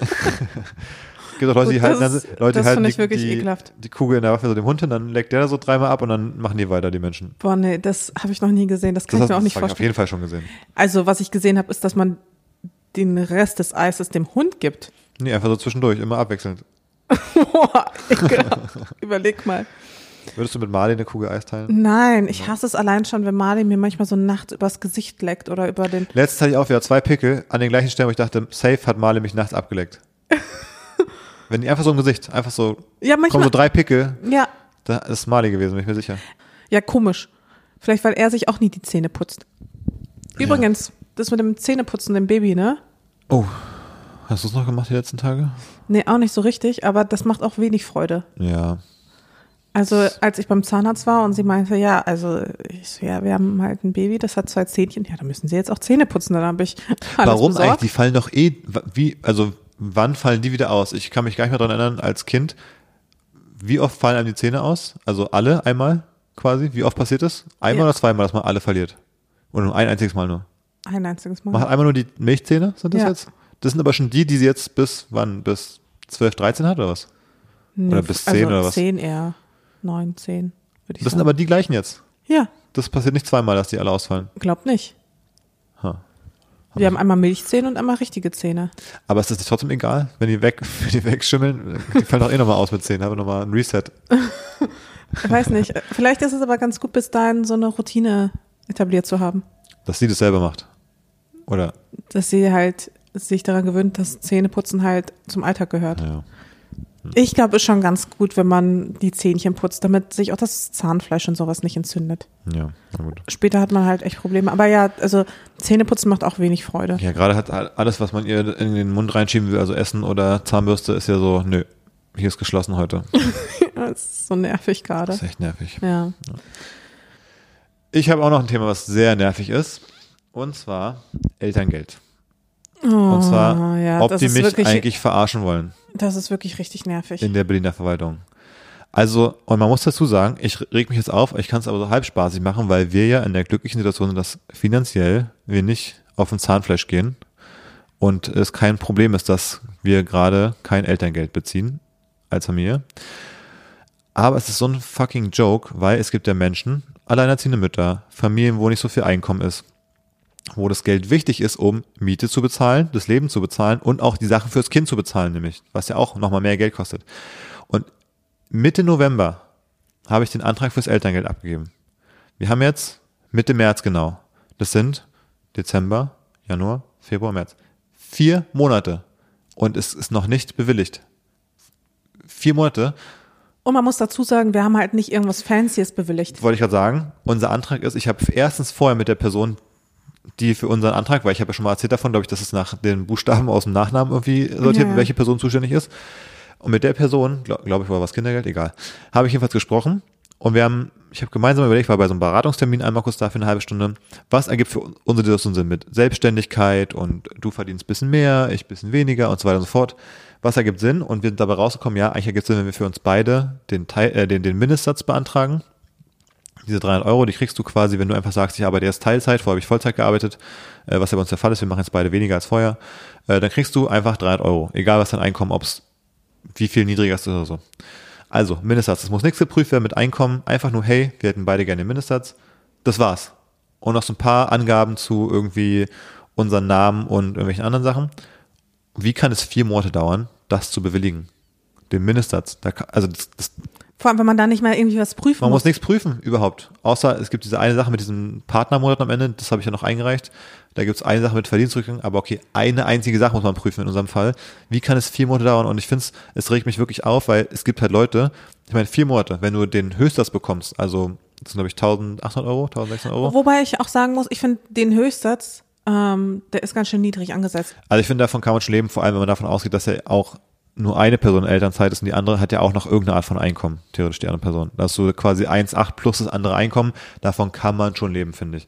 [LAUGHS] gibt auch Leute, die halten, das dann, ist- Leute das halten die, die, die Kugel in der Waffe so dem Hund hin, dann leckt der da so dreimal ab und dann machen die weiter, die Menschen. Boah, nee, das habe ich noch nie gesehen. Das kann Das, ich mir auch nicht das habe ich auf vorstellen. jeden Fall schon gesehen. Also, was ich gesehen habe, ist, dass man den Rest des Eises dem Hund gibt. Nee, einfach so zwischendurch, immer abwechselnd. [LAUGHS] Boah. Überleg mal. Würdest du mit Marley eine Kugel Eis teilen? Nein, ich hasse es allein schon, wenn Marley mir manchmal so nachts übers Gesicht leckt oder über den. Letztes hatte ich auch wieder zwei Pickel an den gleichen Stellen, wo ich dachte, safe hat Marley mich nachts abgeleckt. [LAUGHS] Wenn die einfach so im Gesicht, einfach so, Ja, kommen manchmal. so drei Pickel, ja, da ist Marley gewesen, bin ich mir sicher. ja, komisch. Vielleicht, weil er sich auch nie die Zähne putzt. Übrigens, das mit dem Zähneputzen dem Baby, ne? Oh, hast du es noch gemacht die letzten Tage? Nee, auch nicht so richtig, aber das macht auch wenig Freude. Ja. Also, als ich beim Zahnarzt war und sie meinte, ja, also, ich so, ja, wir haben halt ein Baby, das hat zwei Zähnchen, ja, da müssen sie jetzt auch Zähne putzen, dann habe ich alles Warum besorgt. eigentlich? Die fallen doch eh, wie, also wann fallen die wieder aus? Ich kann mich gar nicht mehr dran erinnern, als Kind, wie oft fallen einem die Zähne aus? Also alle einmal quasi? Wie oft passiert das? Einmal Ja. oder zweimal, dass man alle verliert? Oder nur ein einziges Mal nur? Ein einziges Mal. Man hat einmal nur die Milchzähne, sind das Ja. jetzt? Das sind aber schon die, die sie jetzt bis wann? Bis 12, 13 hat oder was? Nee, oder bis also 10 oder was? Zehn eher. Neun, zehn, würde ich Das sind sagen. aber die gleichen jetzt. ja, Das passiert nicht zweimal, dass die alle ausfallen. glaub nicht. Ha. Wir haben einmal Milchzähne und einmal richtige Zähne. Aber ist das nicht trotzdem egal, wenn die weg, [LAUGHS] wenn die wegschimmeln? Die fallen doch eh nochmal aus mit 10, habe nochmal ein Reset. [LAUGHS] Ich weiß nicht. Vielleicht ist es aber ganz gut, bis dahin so eine Routine etabliert zu haben. Dass sie das selber macht. Oder, Dass sie halt sich daran gewöhnt, dass Zähneputzen halt zum Alltag gehört. ja. Ich glaube, ist schon ganz gut, wenn man die Zähnchen putzt, damit sich auch das Zahnfleisch und sowas nicht entzündet. Ja, na gut. Später hat man halt echt Probleme. Aber ja, also Zähneputzen macht auch wenig Freude. Ja, gerade hat alles, was man ihr in den Mund reinschieben will, also Essen oder Zahnbürste, ist ja so, nö, hier ist geschlossen heute. [LAUGHS] Das ist so nervig gerade. Das ist echt nervig. Ja. Ich habe auch noch ein Thema, was sehr nervig ist. Und zwar Elterngeld. Oh, Und zwar, ja, ob die mich wirklich, eigentlich verarschen wollen Das ist wirklich richtig nervig. in der Berliner Verwaltung. Also, und man muss dazu sagen, ich reg mich jetzt auf, ich kann es aber so halbspaßig machen, weil wir ja in der glücklichen Situation sind, dass finanziell wir nicht auf den Zahnfleisch gehen und es kein Problem ist, dass wir gerade kein Elterngeld beziehen als Familie. Aber es ist so ein fucking Joke, weil es gibt ja Menschen, alleinerziehende Mütter, Familien, wo nicht so viel Einkommen ist, wo das Geld wichtig ist, um Miete zu bezahlen, das Leben zu bezahlen und auch die Sachen fürs Kind zu bezahlen, nämlich, was ja auch nochmal mehr Geld kostet. Und Mitte November habe ich den Antrag fürs Elterngeld abgegeben. Wir haben jetzt Mitte März genau. Das sind Dezember, Januar, Februar, März. Vier Monate. Und es ist noch nicht bewilligt. Vier Monate, Und man muss dazu sagen, wir haben halt nicht irgendwas Fancyes bewilligt. wollte ich gerade sagen. Unser Antrag ist, ich habe erstens vorher mit der Person, die für unseren Antrag, weil ich habe ja schon mal erzählt davon, glaube ich, dass es nach den Buchstaben aus dem Nachnamen irgendwie sortiert, Ja, welche Person zuständig ist. Und mit der Person, glaube glaub ich, war was Kindergeld, egal, habe ich jedenfalls gesprochen. Und wir haben, ich habe gemeinsam überlegt, war bei so einem Beratungstermin einmal kurz da für eine halbe Stunde, was ergibt für unsere Situation Sinn mit Selbstständigkeit und du verdienst ein bisschen mehr, ich ein bisschen weniger und so weiter und so fort. Was ergibt Sinn? Und wir sind dabei rausgekommen, ja, eigentlich ergibt es Sinn, wenn wir für uns beide den, Teil, äh, den, den Mindestsatz beantragen. Diese 300 Euro, die kriegst du quasi, wenn du einfach sagst, ich arbeite erst Teilzeit, vorher habe ich Vollzeit gearbeitet, äh, was ja bei uns der Fall ist, wir machen jetzt beide weniger als vorher, äh, dann kriegst du einfach 300 Euro, egal was dein Einkommen, ob es wie viel niedriger ist oder so. Also, Mindestsatz. Es muss nichts geprüft werden mit Einkommen. Einfach nur, hey, wir hätten beide gerne den Mindestsatz. Das war's. Und noch so ein paar Angaben zu irgendwie unseren Namen und irgendwelchen anderen Sachen. Wie kann es vier Monate dauern, das zu bewilligen? Den Mindestsatz. Da also das, das, Vor allem, wenn man da nicht mal irgendwie was prüfen man muss. muss nichts prüfen überhaupt. Außer es gibt diese eine Sache mit diesem Partnermonat am Ende, das habe ich ja noch eingereicht. Da gibt es eine Sache mit Verdienstrückgang, aber okay, eine einzige Sache muss man prüfen in unserem Fall. Wie kann es vier Monate dauern? Und ich finde es, es regt mich wirklich auf, weil es gibt halt Leute, ich meine, vier Monate, wenn du den Höchstsatz bekommst, also das sind glaube ich 1800 Euro, 1600 Euro. Wobei ich auch sagen muss, ich finde den Höchstsatz, ähm, der ist ganz schön niedrig angesetzt. Also ich finde, davon kann man schon leben, vor allem wenn man davon ausgeht, dass ja auch nur eine Person in Elternzeit ist und die andere hat ja auch noch irgendeine Art von Einkommen, theoretisch die andere Person. Das ist so quasi 1,8 plus das andere Einkommen, davon kann man schon leben, finde ich.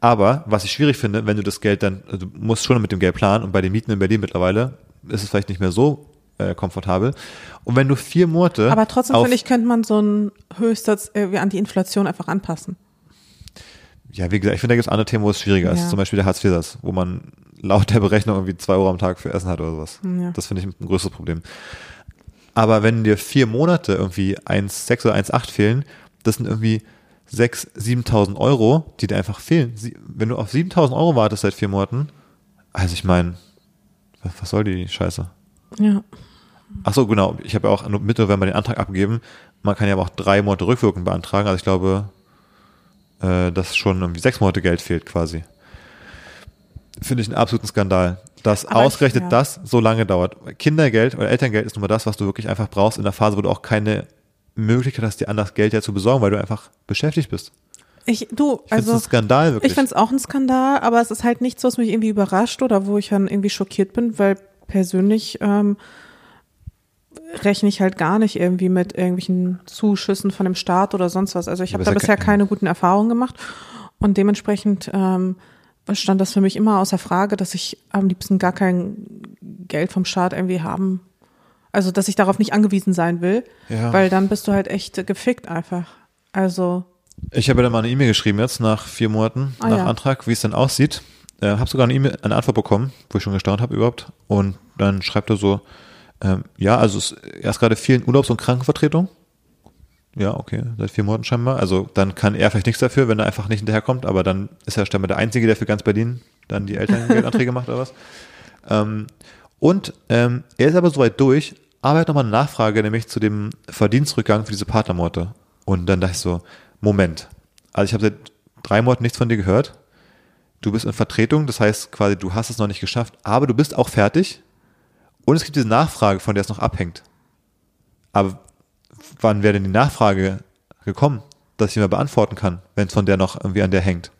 Aber was ich schwierig finde, wenn du das Geld dann, also du musst schon mit dem Geld planen und bei den Mieten in Berlin mittlerweile ist es vielleicht nicht mehr so äh, komfortabel. Und wenn du vier Monate. Aber trotzdem finde ich, könnte man so einen Höchstsatz irgendwie an die Inflation einfach anpassen. Ja, wie gesagt, ich finde, da gibt es andere Themen, wo es schwieriger ist. Ja. Zum Beispiel der Hartz-IV-Satz, wo man laut der Berechnung irgendwie zwei Euro am Tag für Essen hat oder sowas. Ja. Das finde ich ein größeres Problem. Aber wenn dir vier Monate irgendwie 1,6 oder 1,8 fehlen, das sind irgendwie 6.000, 7.000 Euro, die dir einfach fehlen. Wenn du auf 7.000 Euro wartest seit vier Monaten, also ich meine, was, soll die Scheiße? Ja. Ach so, genau. Ich habe ja auch mit November den Antrag abgegeben. Man kann ja aber auch drei Monate rückwirkend beantragen. Also ich glaube, äh, dass schon irgendwie sechs Monate Geld fehlt quasi. Finde ich einen absoluten Skandal. Dass Aber ich- ausgerechnet ja. das so lange dauert. Kindergeld oder Elterngeld ist nun mal das, was du wirklich einfach brauchst in der Phase, wo du auch keine Möglichkeit hast, dir anders Geld ja zu besorgen, weil du einfach beschäftigt bist. Ich, du, Ich also. ein Skandal wirklich. Ich finde es auch ein Skandal, aber es ist halt nichts, was mich irgendwie überrascht oder wo ich dann irgendwie schockiert bin, weil persönlich ähm, rechne ich halt gar nicht irgendwie mit irgendwelchen Zuschüssen von dem Staat oder sonst was. Also ich habe da bisher kein- keine guten Erfahrungen gemacht und dementsprechend ähm, stand das für mich immer außer Frage, dass ich am liebsten gar kein Geld vom Staat irgendwie haben. Also, dass ich darauf nicht angewiesen sein will, Ja. weil dann bist du halt echt gefickt einfach. Also, Ich habe dann mal eine E-Mail geschrieben jetzt nach vier Monaten Ah, nach ja. Antrag, wie es denn aussieht. Äh, habe sogar eine E-Mail, eine Antwort bekommen, wo ich schon gestaunt habe überhaupt. Und dann schreibt er so, ähm, ja, also es erst gerade vielen Urlaubs- und Krankenvertretung. Ja, okay, seit vier Monaten scheinbar. Also dann kann er vielleicht nichts dafür, wenn er einfach nicht hinterherkommt, aber dann ist er scheinbar der Einzige, der für ganz Berlin dann die Elterngeldanträge macht oder was. Ähm, und ähm, er ist aber soweit durch, aber er hat nochmal eine Nachfrage, nämlich zu dem Verdienstrückgang für diese Partnermorde. Und dann dachte ich so, Moment. Also ich habe seit drei Monaten nichts von dir gehört. Du bist in Vertretung, das heißt quasi, du hast es noch nicht geschafft, aber du bist auch fertig. Und es gibt diese Nachfrage, von der es noch abhängt. Aber wann wäre denn die Nachfrage gekommen, dass ich mir beantworten kann, wenn es von der noch irgendwie an der hängt?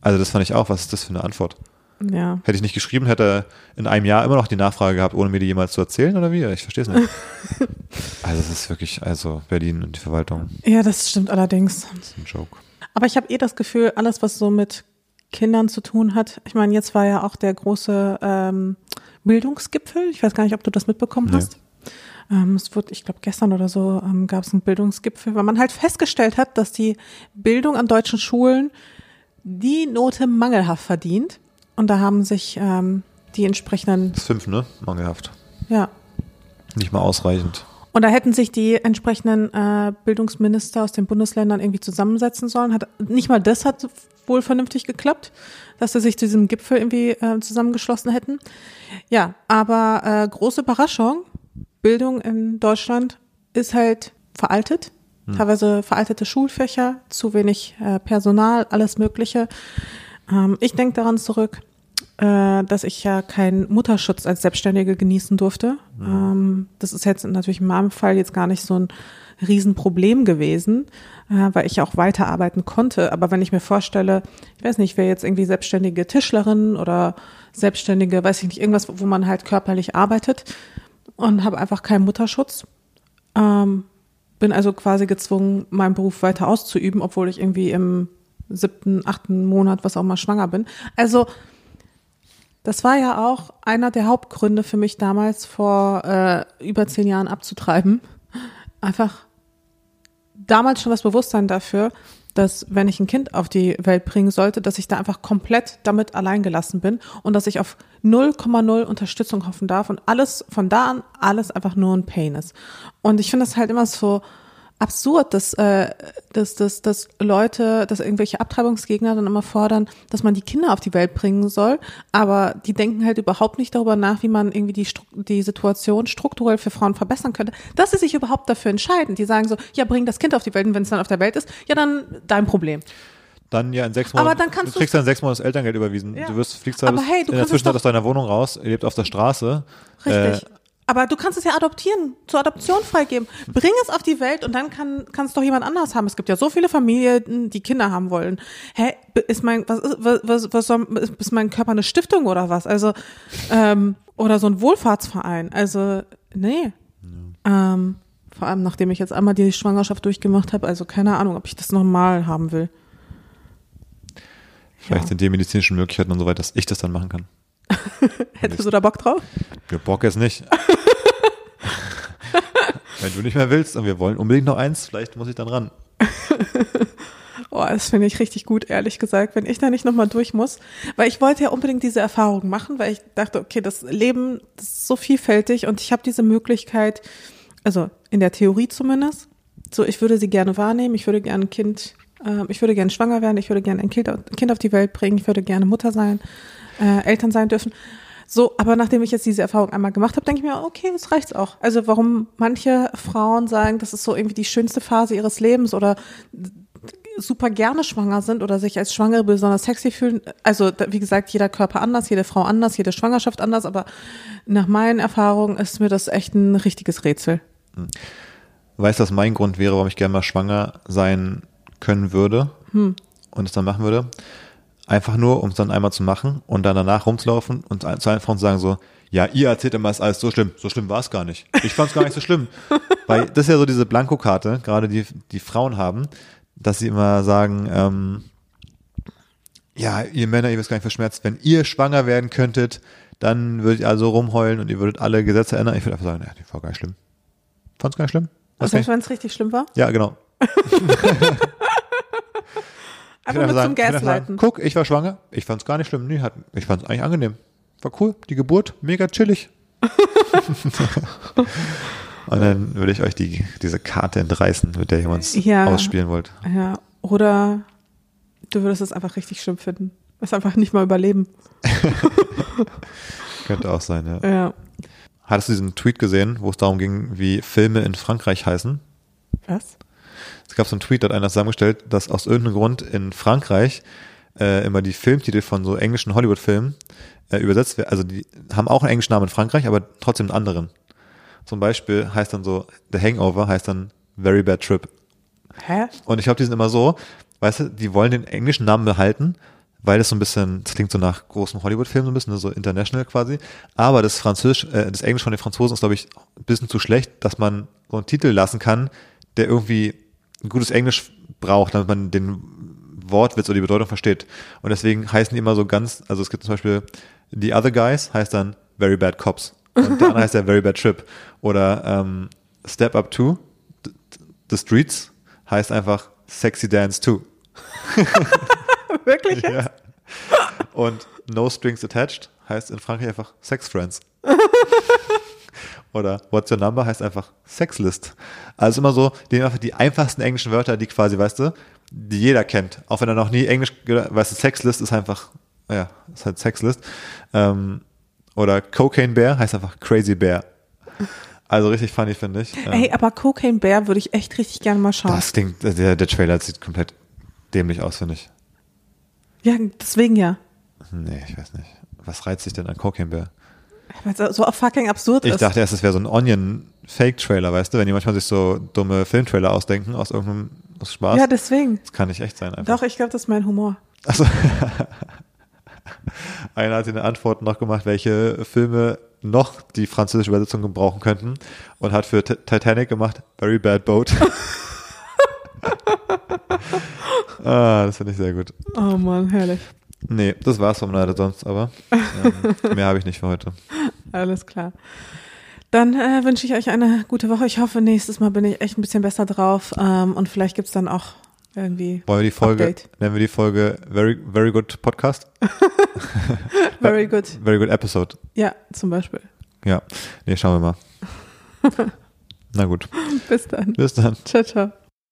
Also das fand ich auch, was ist das für eine Antwort? ja. Hätte ich nicht geschrieben, hätte er in einem Jahr immer noch die Nachfrage gehabt, ohne mir die jemals zu erzählen oder wie? Ich verstehe es nicht. [LAUGHS] also es ist wirklich, also Berlin und die Verwaltung, Ja, das stimmt allerdings. das ist ein Joke. Aber ich habe eh das Gefühl, alles, was so mit Kindern zu tun hat, ich meine, jetzt war ja auch der große ähm, Bildungsgipfel. Ich weiß gar nicht, ob du das mitbekommen Nee. hast. Ähm, es wurde, ich glaube, gestern oder so ähm, gab es einen Bildungsgipfel, weil man halt festgestellt hat, dass die Bildung an deutschen Schulen die Note mangelhaft verdient. Und da haben sich ähm, die entsprechenden, Das ist fünf, ne? Mangelhaft. ja, Nicht mal ausreichend. Und da hätten sich die entsprechenden äh, Bildungsminister aus den Bundesländern irgendwie zusammensetzen sollen. Hat, nicht mal das hat wohl vernünftig geklappt, dass sie sich zu diesem Gipfel irgendwie äh, zusammengeschlossen hätten. Ja, aber äh, große Überraschung, Bildung in Deutschland ist halt veraltet. Teilweise veraltete Schulfächer, zu wenig äh, Personal, alles Mögliche. Ähm, ich denke daran zurück, äh, dass ich ja keinen Mutterschutz als Selbstständige genießen durfte. Ähm, das ist jetzt natürlich in meinem Fall jetzt gar nicht so ein Riesenproblem gewesen, äh, weil ich auch weiterarbeiten konnte. Aber wenn ich mir vorstelle, ich weiß nicht, wer jetzt irgendwie selbstständige Tischlerin oder selbstständige, weiß ich nicht, irgendwas, wo man halt körperlich arbeitet und habe einfach keinen Mutterschutz. Ähm, bin also quasi gezwungen, meinen Beruf weiter auszuüben, obwohl ich irgendwie im siebten, achten Monat, was auch mal schwanger bin. Also das war ja auch einer der Hauptgründe für mich damals vor äh, über zehn Jahren abzutreiben. Einfach damals schon das Bewusstsein dafür, dass wenn ich ein Kind auf die Welt bringen sollte, dass ich da einfach komplett damit allein gelassen bin und dass ich auf 0,0 Unterstützung hoffen darf und alles von da an alles einfach nur ein Pain ist. Und ich finde das halt immer so absurd, dass, äh, dass, dass, dass Leute, dass irgendwelche Abtreibungsgegner dann immer fordern, dass man die Kinder auf die Welt bringen soll, aber die denken halt überhaupt nicht darüber nach, wie man irgendwie die, die Situation strukturell für Frauen verbessern könnte, dass sie sich überhaupt dafür entscheiden. Die sagen so, ja, bring das Kind auf die Welt und wenn es dann auf der Welt ist, ja, dann dein Problem. Dann ja in sechs Monaten. Aber dann kannst du kriegst dann sechs Monate Elterngeld überwiesen. Ja. Du wirst fliegst da Aber hey, du in der Zwischenzeit aus deiner Wohnung raus, lebt auf der Straße. Richtig. Äh, aber du kannst es ja adoptieren, zur Adoption freigeben. Bring es auf die Welt und dann kann kann es doch jemand anders haben. Es gibt ja so viele Familien, die Kinder haben wollen. Hä, ist mein was ist, was was, soll, ist, mein Körper eine Stiftung oder was? Also ähm, oder so ein Wohlfahrtsverein. Also nee. Ähm, vor allem nachdem ich jetzt einmal die Schwangerschaft durchgemacht habe, also keine Ahnung, ob ich das nochmal haben will. vielleicht Ja. sind die medizinischen Möglichkeiten und so weiter, dass ich das dann machen kann. [LAUGHS] Hättest du da Bock drauf? Wir Bock jetzt nicht. [LAUGHS] Wenn du nicht mehr willst und wir wollen unbedingt noch eins, vielleicht muss ich dann ran. [LAUGHS] Oh, das finde ich richtig gut, ehrlich gesagt, wenn ich da nicht nochmal durch muss. Weil ich wollte ja unbedingt diese Erfahrung machen, weil ich dachte, okay, das Leben das ist so vielfältig und ich habe diese Möglichkeit, also in der Theorie zumindest, so ich würde sie gerne wahrnehmen, ich würde gerne ein Kind, äh, ich würde gerne schwanger werden, ich würde gerne ein Kind, ein kind auf die Welt bringen, ich würde gerne Mutter sein, äh, Eltern sein dürfen. So, aber nachdem ich jetzt diese Erfahrung einmal gemacht habe, denke ich mir, okay, das reicht's auch. Also warum manche Frauen sagen, das ist so irgendwie die schönste Phase ihres Lebens oder super gerne schwanger sind oder sich als Schwangere besonders sexy fühlen. Also wie gesagt, jeder Körper anders, jede Frau anders, jede Schwangerschaft anders, aber nach meinen Erfahrungen ist mir das echt ein richtiges Rätsel. Weißt du, was mein Grund wäre, warum ich gerne mal schwanger sein können würde Hm. und es dann machen würde? Einfach nur, um es dann einmal zu machen und dann danach rumzulaufen und zu allen Frauen zu sagen so, ja, ihr erzählt immer, es ist alles so schlimm. So schlimm war es gar nicht. Ich fand es gar nicht so schlimm. [LAUGHS] Weil das ist ja so diese Blankokarte, gerade die, die Frauen haben, dass sie immer sagen, ähm, ja, ihr Männer, ihr wisst gar nicht verschmerzt, wenn ihr schwanger werden könntet, dann würdet ihr also rumheulen und ihr würdet alle Gesetze ändern. Ich würde einfach sagen, ja, die war gar nicht schlimm. Fand's gar nicht schlimm. Was Selbst wenn es richtig schlimm war? ja, genau. [LAUGHS] [LAUGHS] Einfach nur zum Gaslighten. guck, ich war schwanger. Ich fand's gar nicht schlimm. Nee, hat, ich fand's eigentlich angenehm. War cool. Die Geburt, mega chillig. [LAUGHS] Und dann würde ich euch die, diese Karte entreißen, mit der ihr uns Ja. ausspielen wollt. Ja, oder du würdest es einfach richtig schlimm finden. Es einfach nicht mal überleben. [LAUGHS] Könnte auch sein, ja. Ja. Hattest du diesen Tweet gesehen, wo es darum ging, wie Filme in Frankreich heißen? Was? Es gab so einen Tweet, da hat einer zusammengestellt, dass aus irgendeinem Grund in Frankreich äh, immer die Filmtitel von so englischen Hollywood-Filmen äh, übersetzt werden. Also die haben auch einen englischen Namen in Frankreich, aber trotzdem einen anderen. Zum Beispiel heißt dann so, The Hangover heißt dann Very Bad Trip. Hä? Und ich glaube, die sind immer so, weißt du, die wollen den englischen Namen behalten, weil das so ein bisschen, das klingt so nach großen Hollywood-Filmen so ein bisschen, ne, so international quasi. Aber das Französisch, äh, das Englisch von den Franzosen ist, glaube ich, ein bisschen zu schlecht, dass man so einen Titel lassen kann, der irgendwie ein gutes Englisch braucht, damit man den Wortwitz oder die Bedeutung versteht. Und deswegen heißen die immer so ganz, also es gibt zum Beispiel The Other Guys heißt dann Very Bad Cops. Und der andere heißt ja Very Bad Trip. Oder ähm, Step Up 2, The Streets heißt einfach Sexy Dance 2. [LAUGHS] Wirklich? Ja. Und No Strings Attached heißt in Frankreich einfach Sex Friends. [LAUGHS] Oder What's Your Number heißt einfach Sexlist. Also immer so, die einfach die einfachsten englischen Wörter, die quasi, weißt du, die jeder kennt. Auch wenn er noch nie Englisch, weißt du, Sexlist ist einfach, ja, ist halt Sexlist. Ähm, oder Cocaine Bear heißt einfach Crazy Bear. Also richtig funny, finde ich. Ähm, Ey, aber Cocaine Bear würde ich echt richtig gerne mal schauen. das klingt, der, der Trailer sieht komplett dämlich aus, finde ich. Ja, deswegen ja. Nee, ich weiß nicht. Was reizt sich denn an Cocaine Bear? So fucking absurd Ich ist. dachte erst, es wäre so ein Onion-Fake-Trailer, weißt du, wenn die manchmal sich so dumme Filmtrailer ausdenken aus irgendeinem aus Spaß. ja, deswegen. das kann nicht echt sein. Einfach. Doch, ich glaube, das ist mein Humor. Also, [LAUGHS] einer hat in der Antwort noch gemacht, welche Filme noch die französische Übersetzung gebrauchen könnten und hat für T Titanic gemacht Very Bad Boat. [LAUGHS] ah, das finde ich sehr gut. Oh Mann, herrlich. Nee, das war's vom leider sonst, aber ähm, mehr habe ich nicht für heute. [LAUGHS] Alles klar. Dann äh, wünsche ich euch eine gute Woche. Ich hoffe, nächstes Mal bin ich echt ein bisschen besser drauf ähm, und vielleicht gibt es dann auch irgendwie. Wollen wir die Folge, Update. nennen wir die Folge Very, very Good Podcast? [LAUGHS] very [LAUGHS] Good. Very Good Episode. Ja, zum Beispiel. Ja, nee, schauen wir mal. Na gut. Bis dann. Bis dann. Ciao, ciao.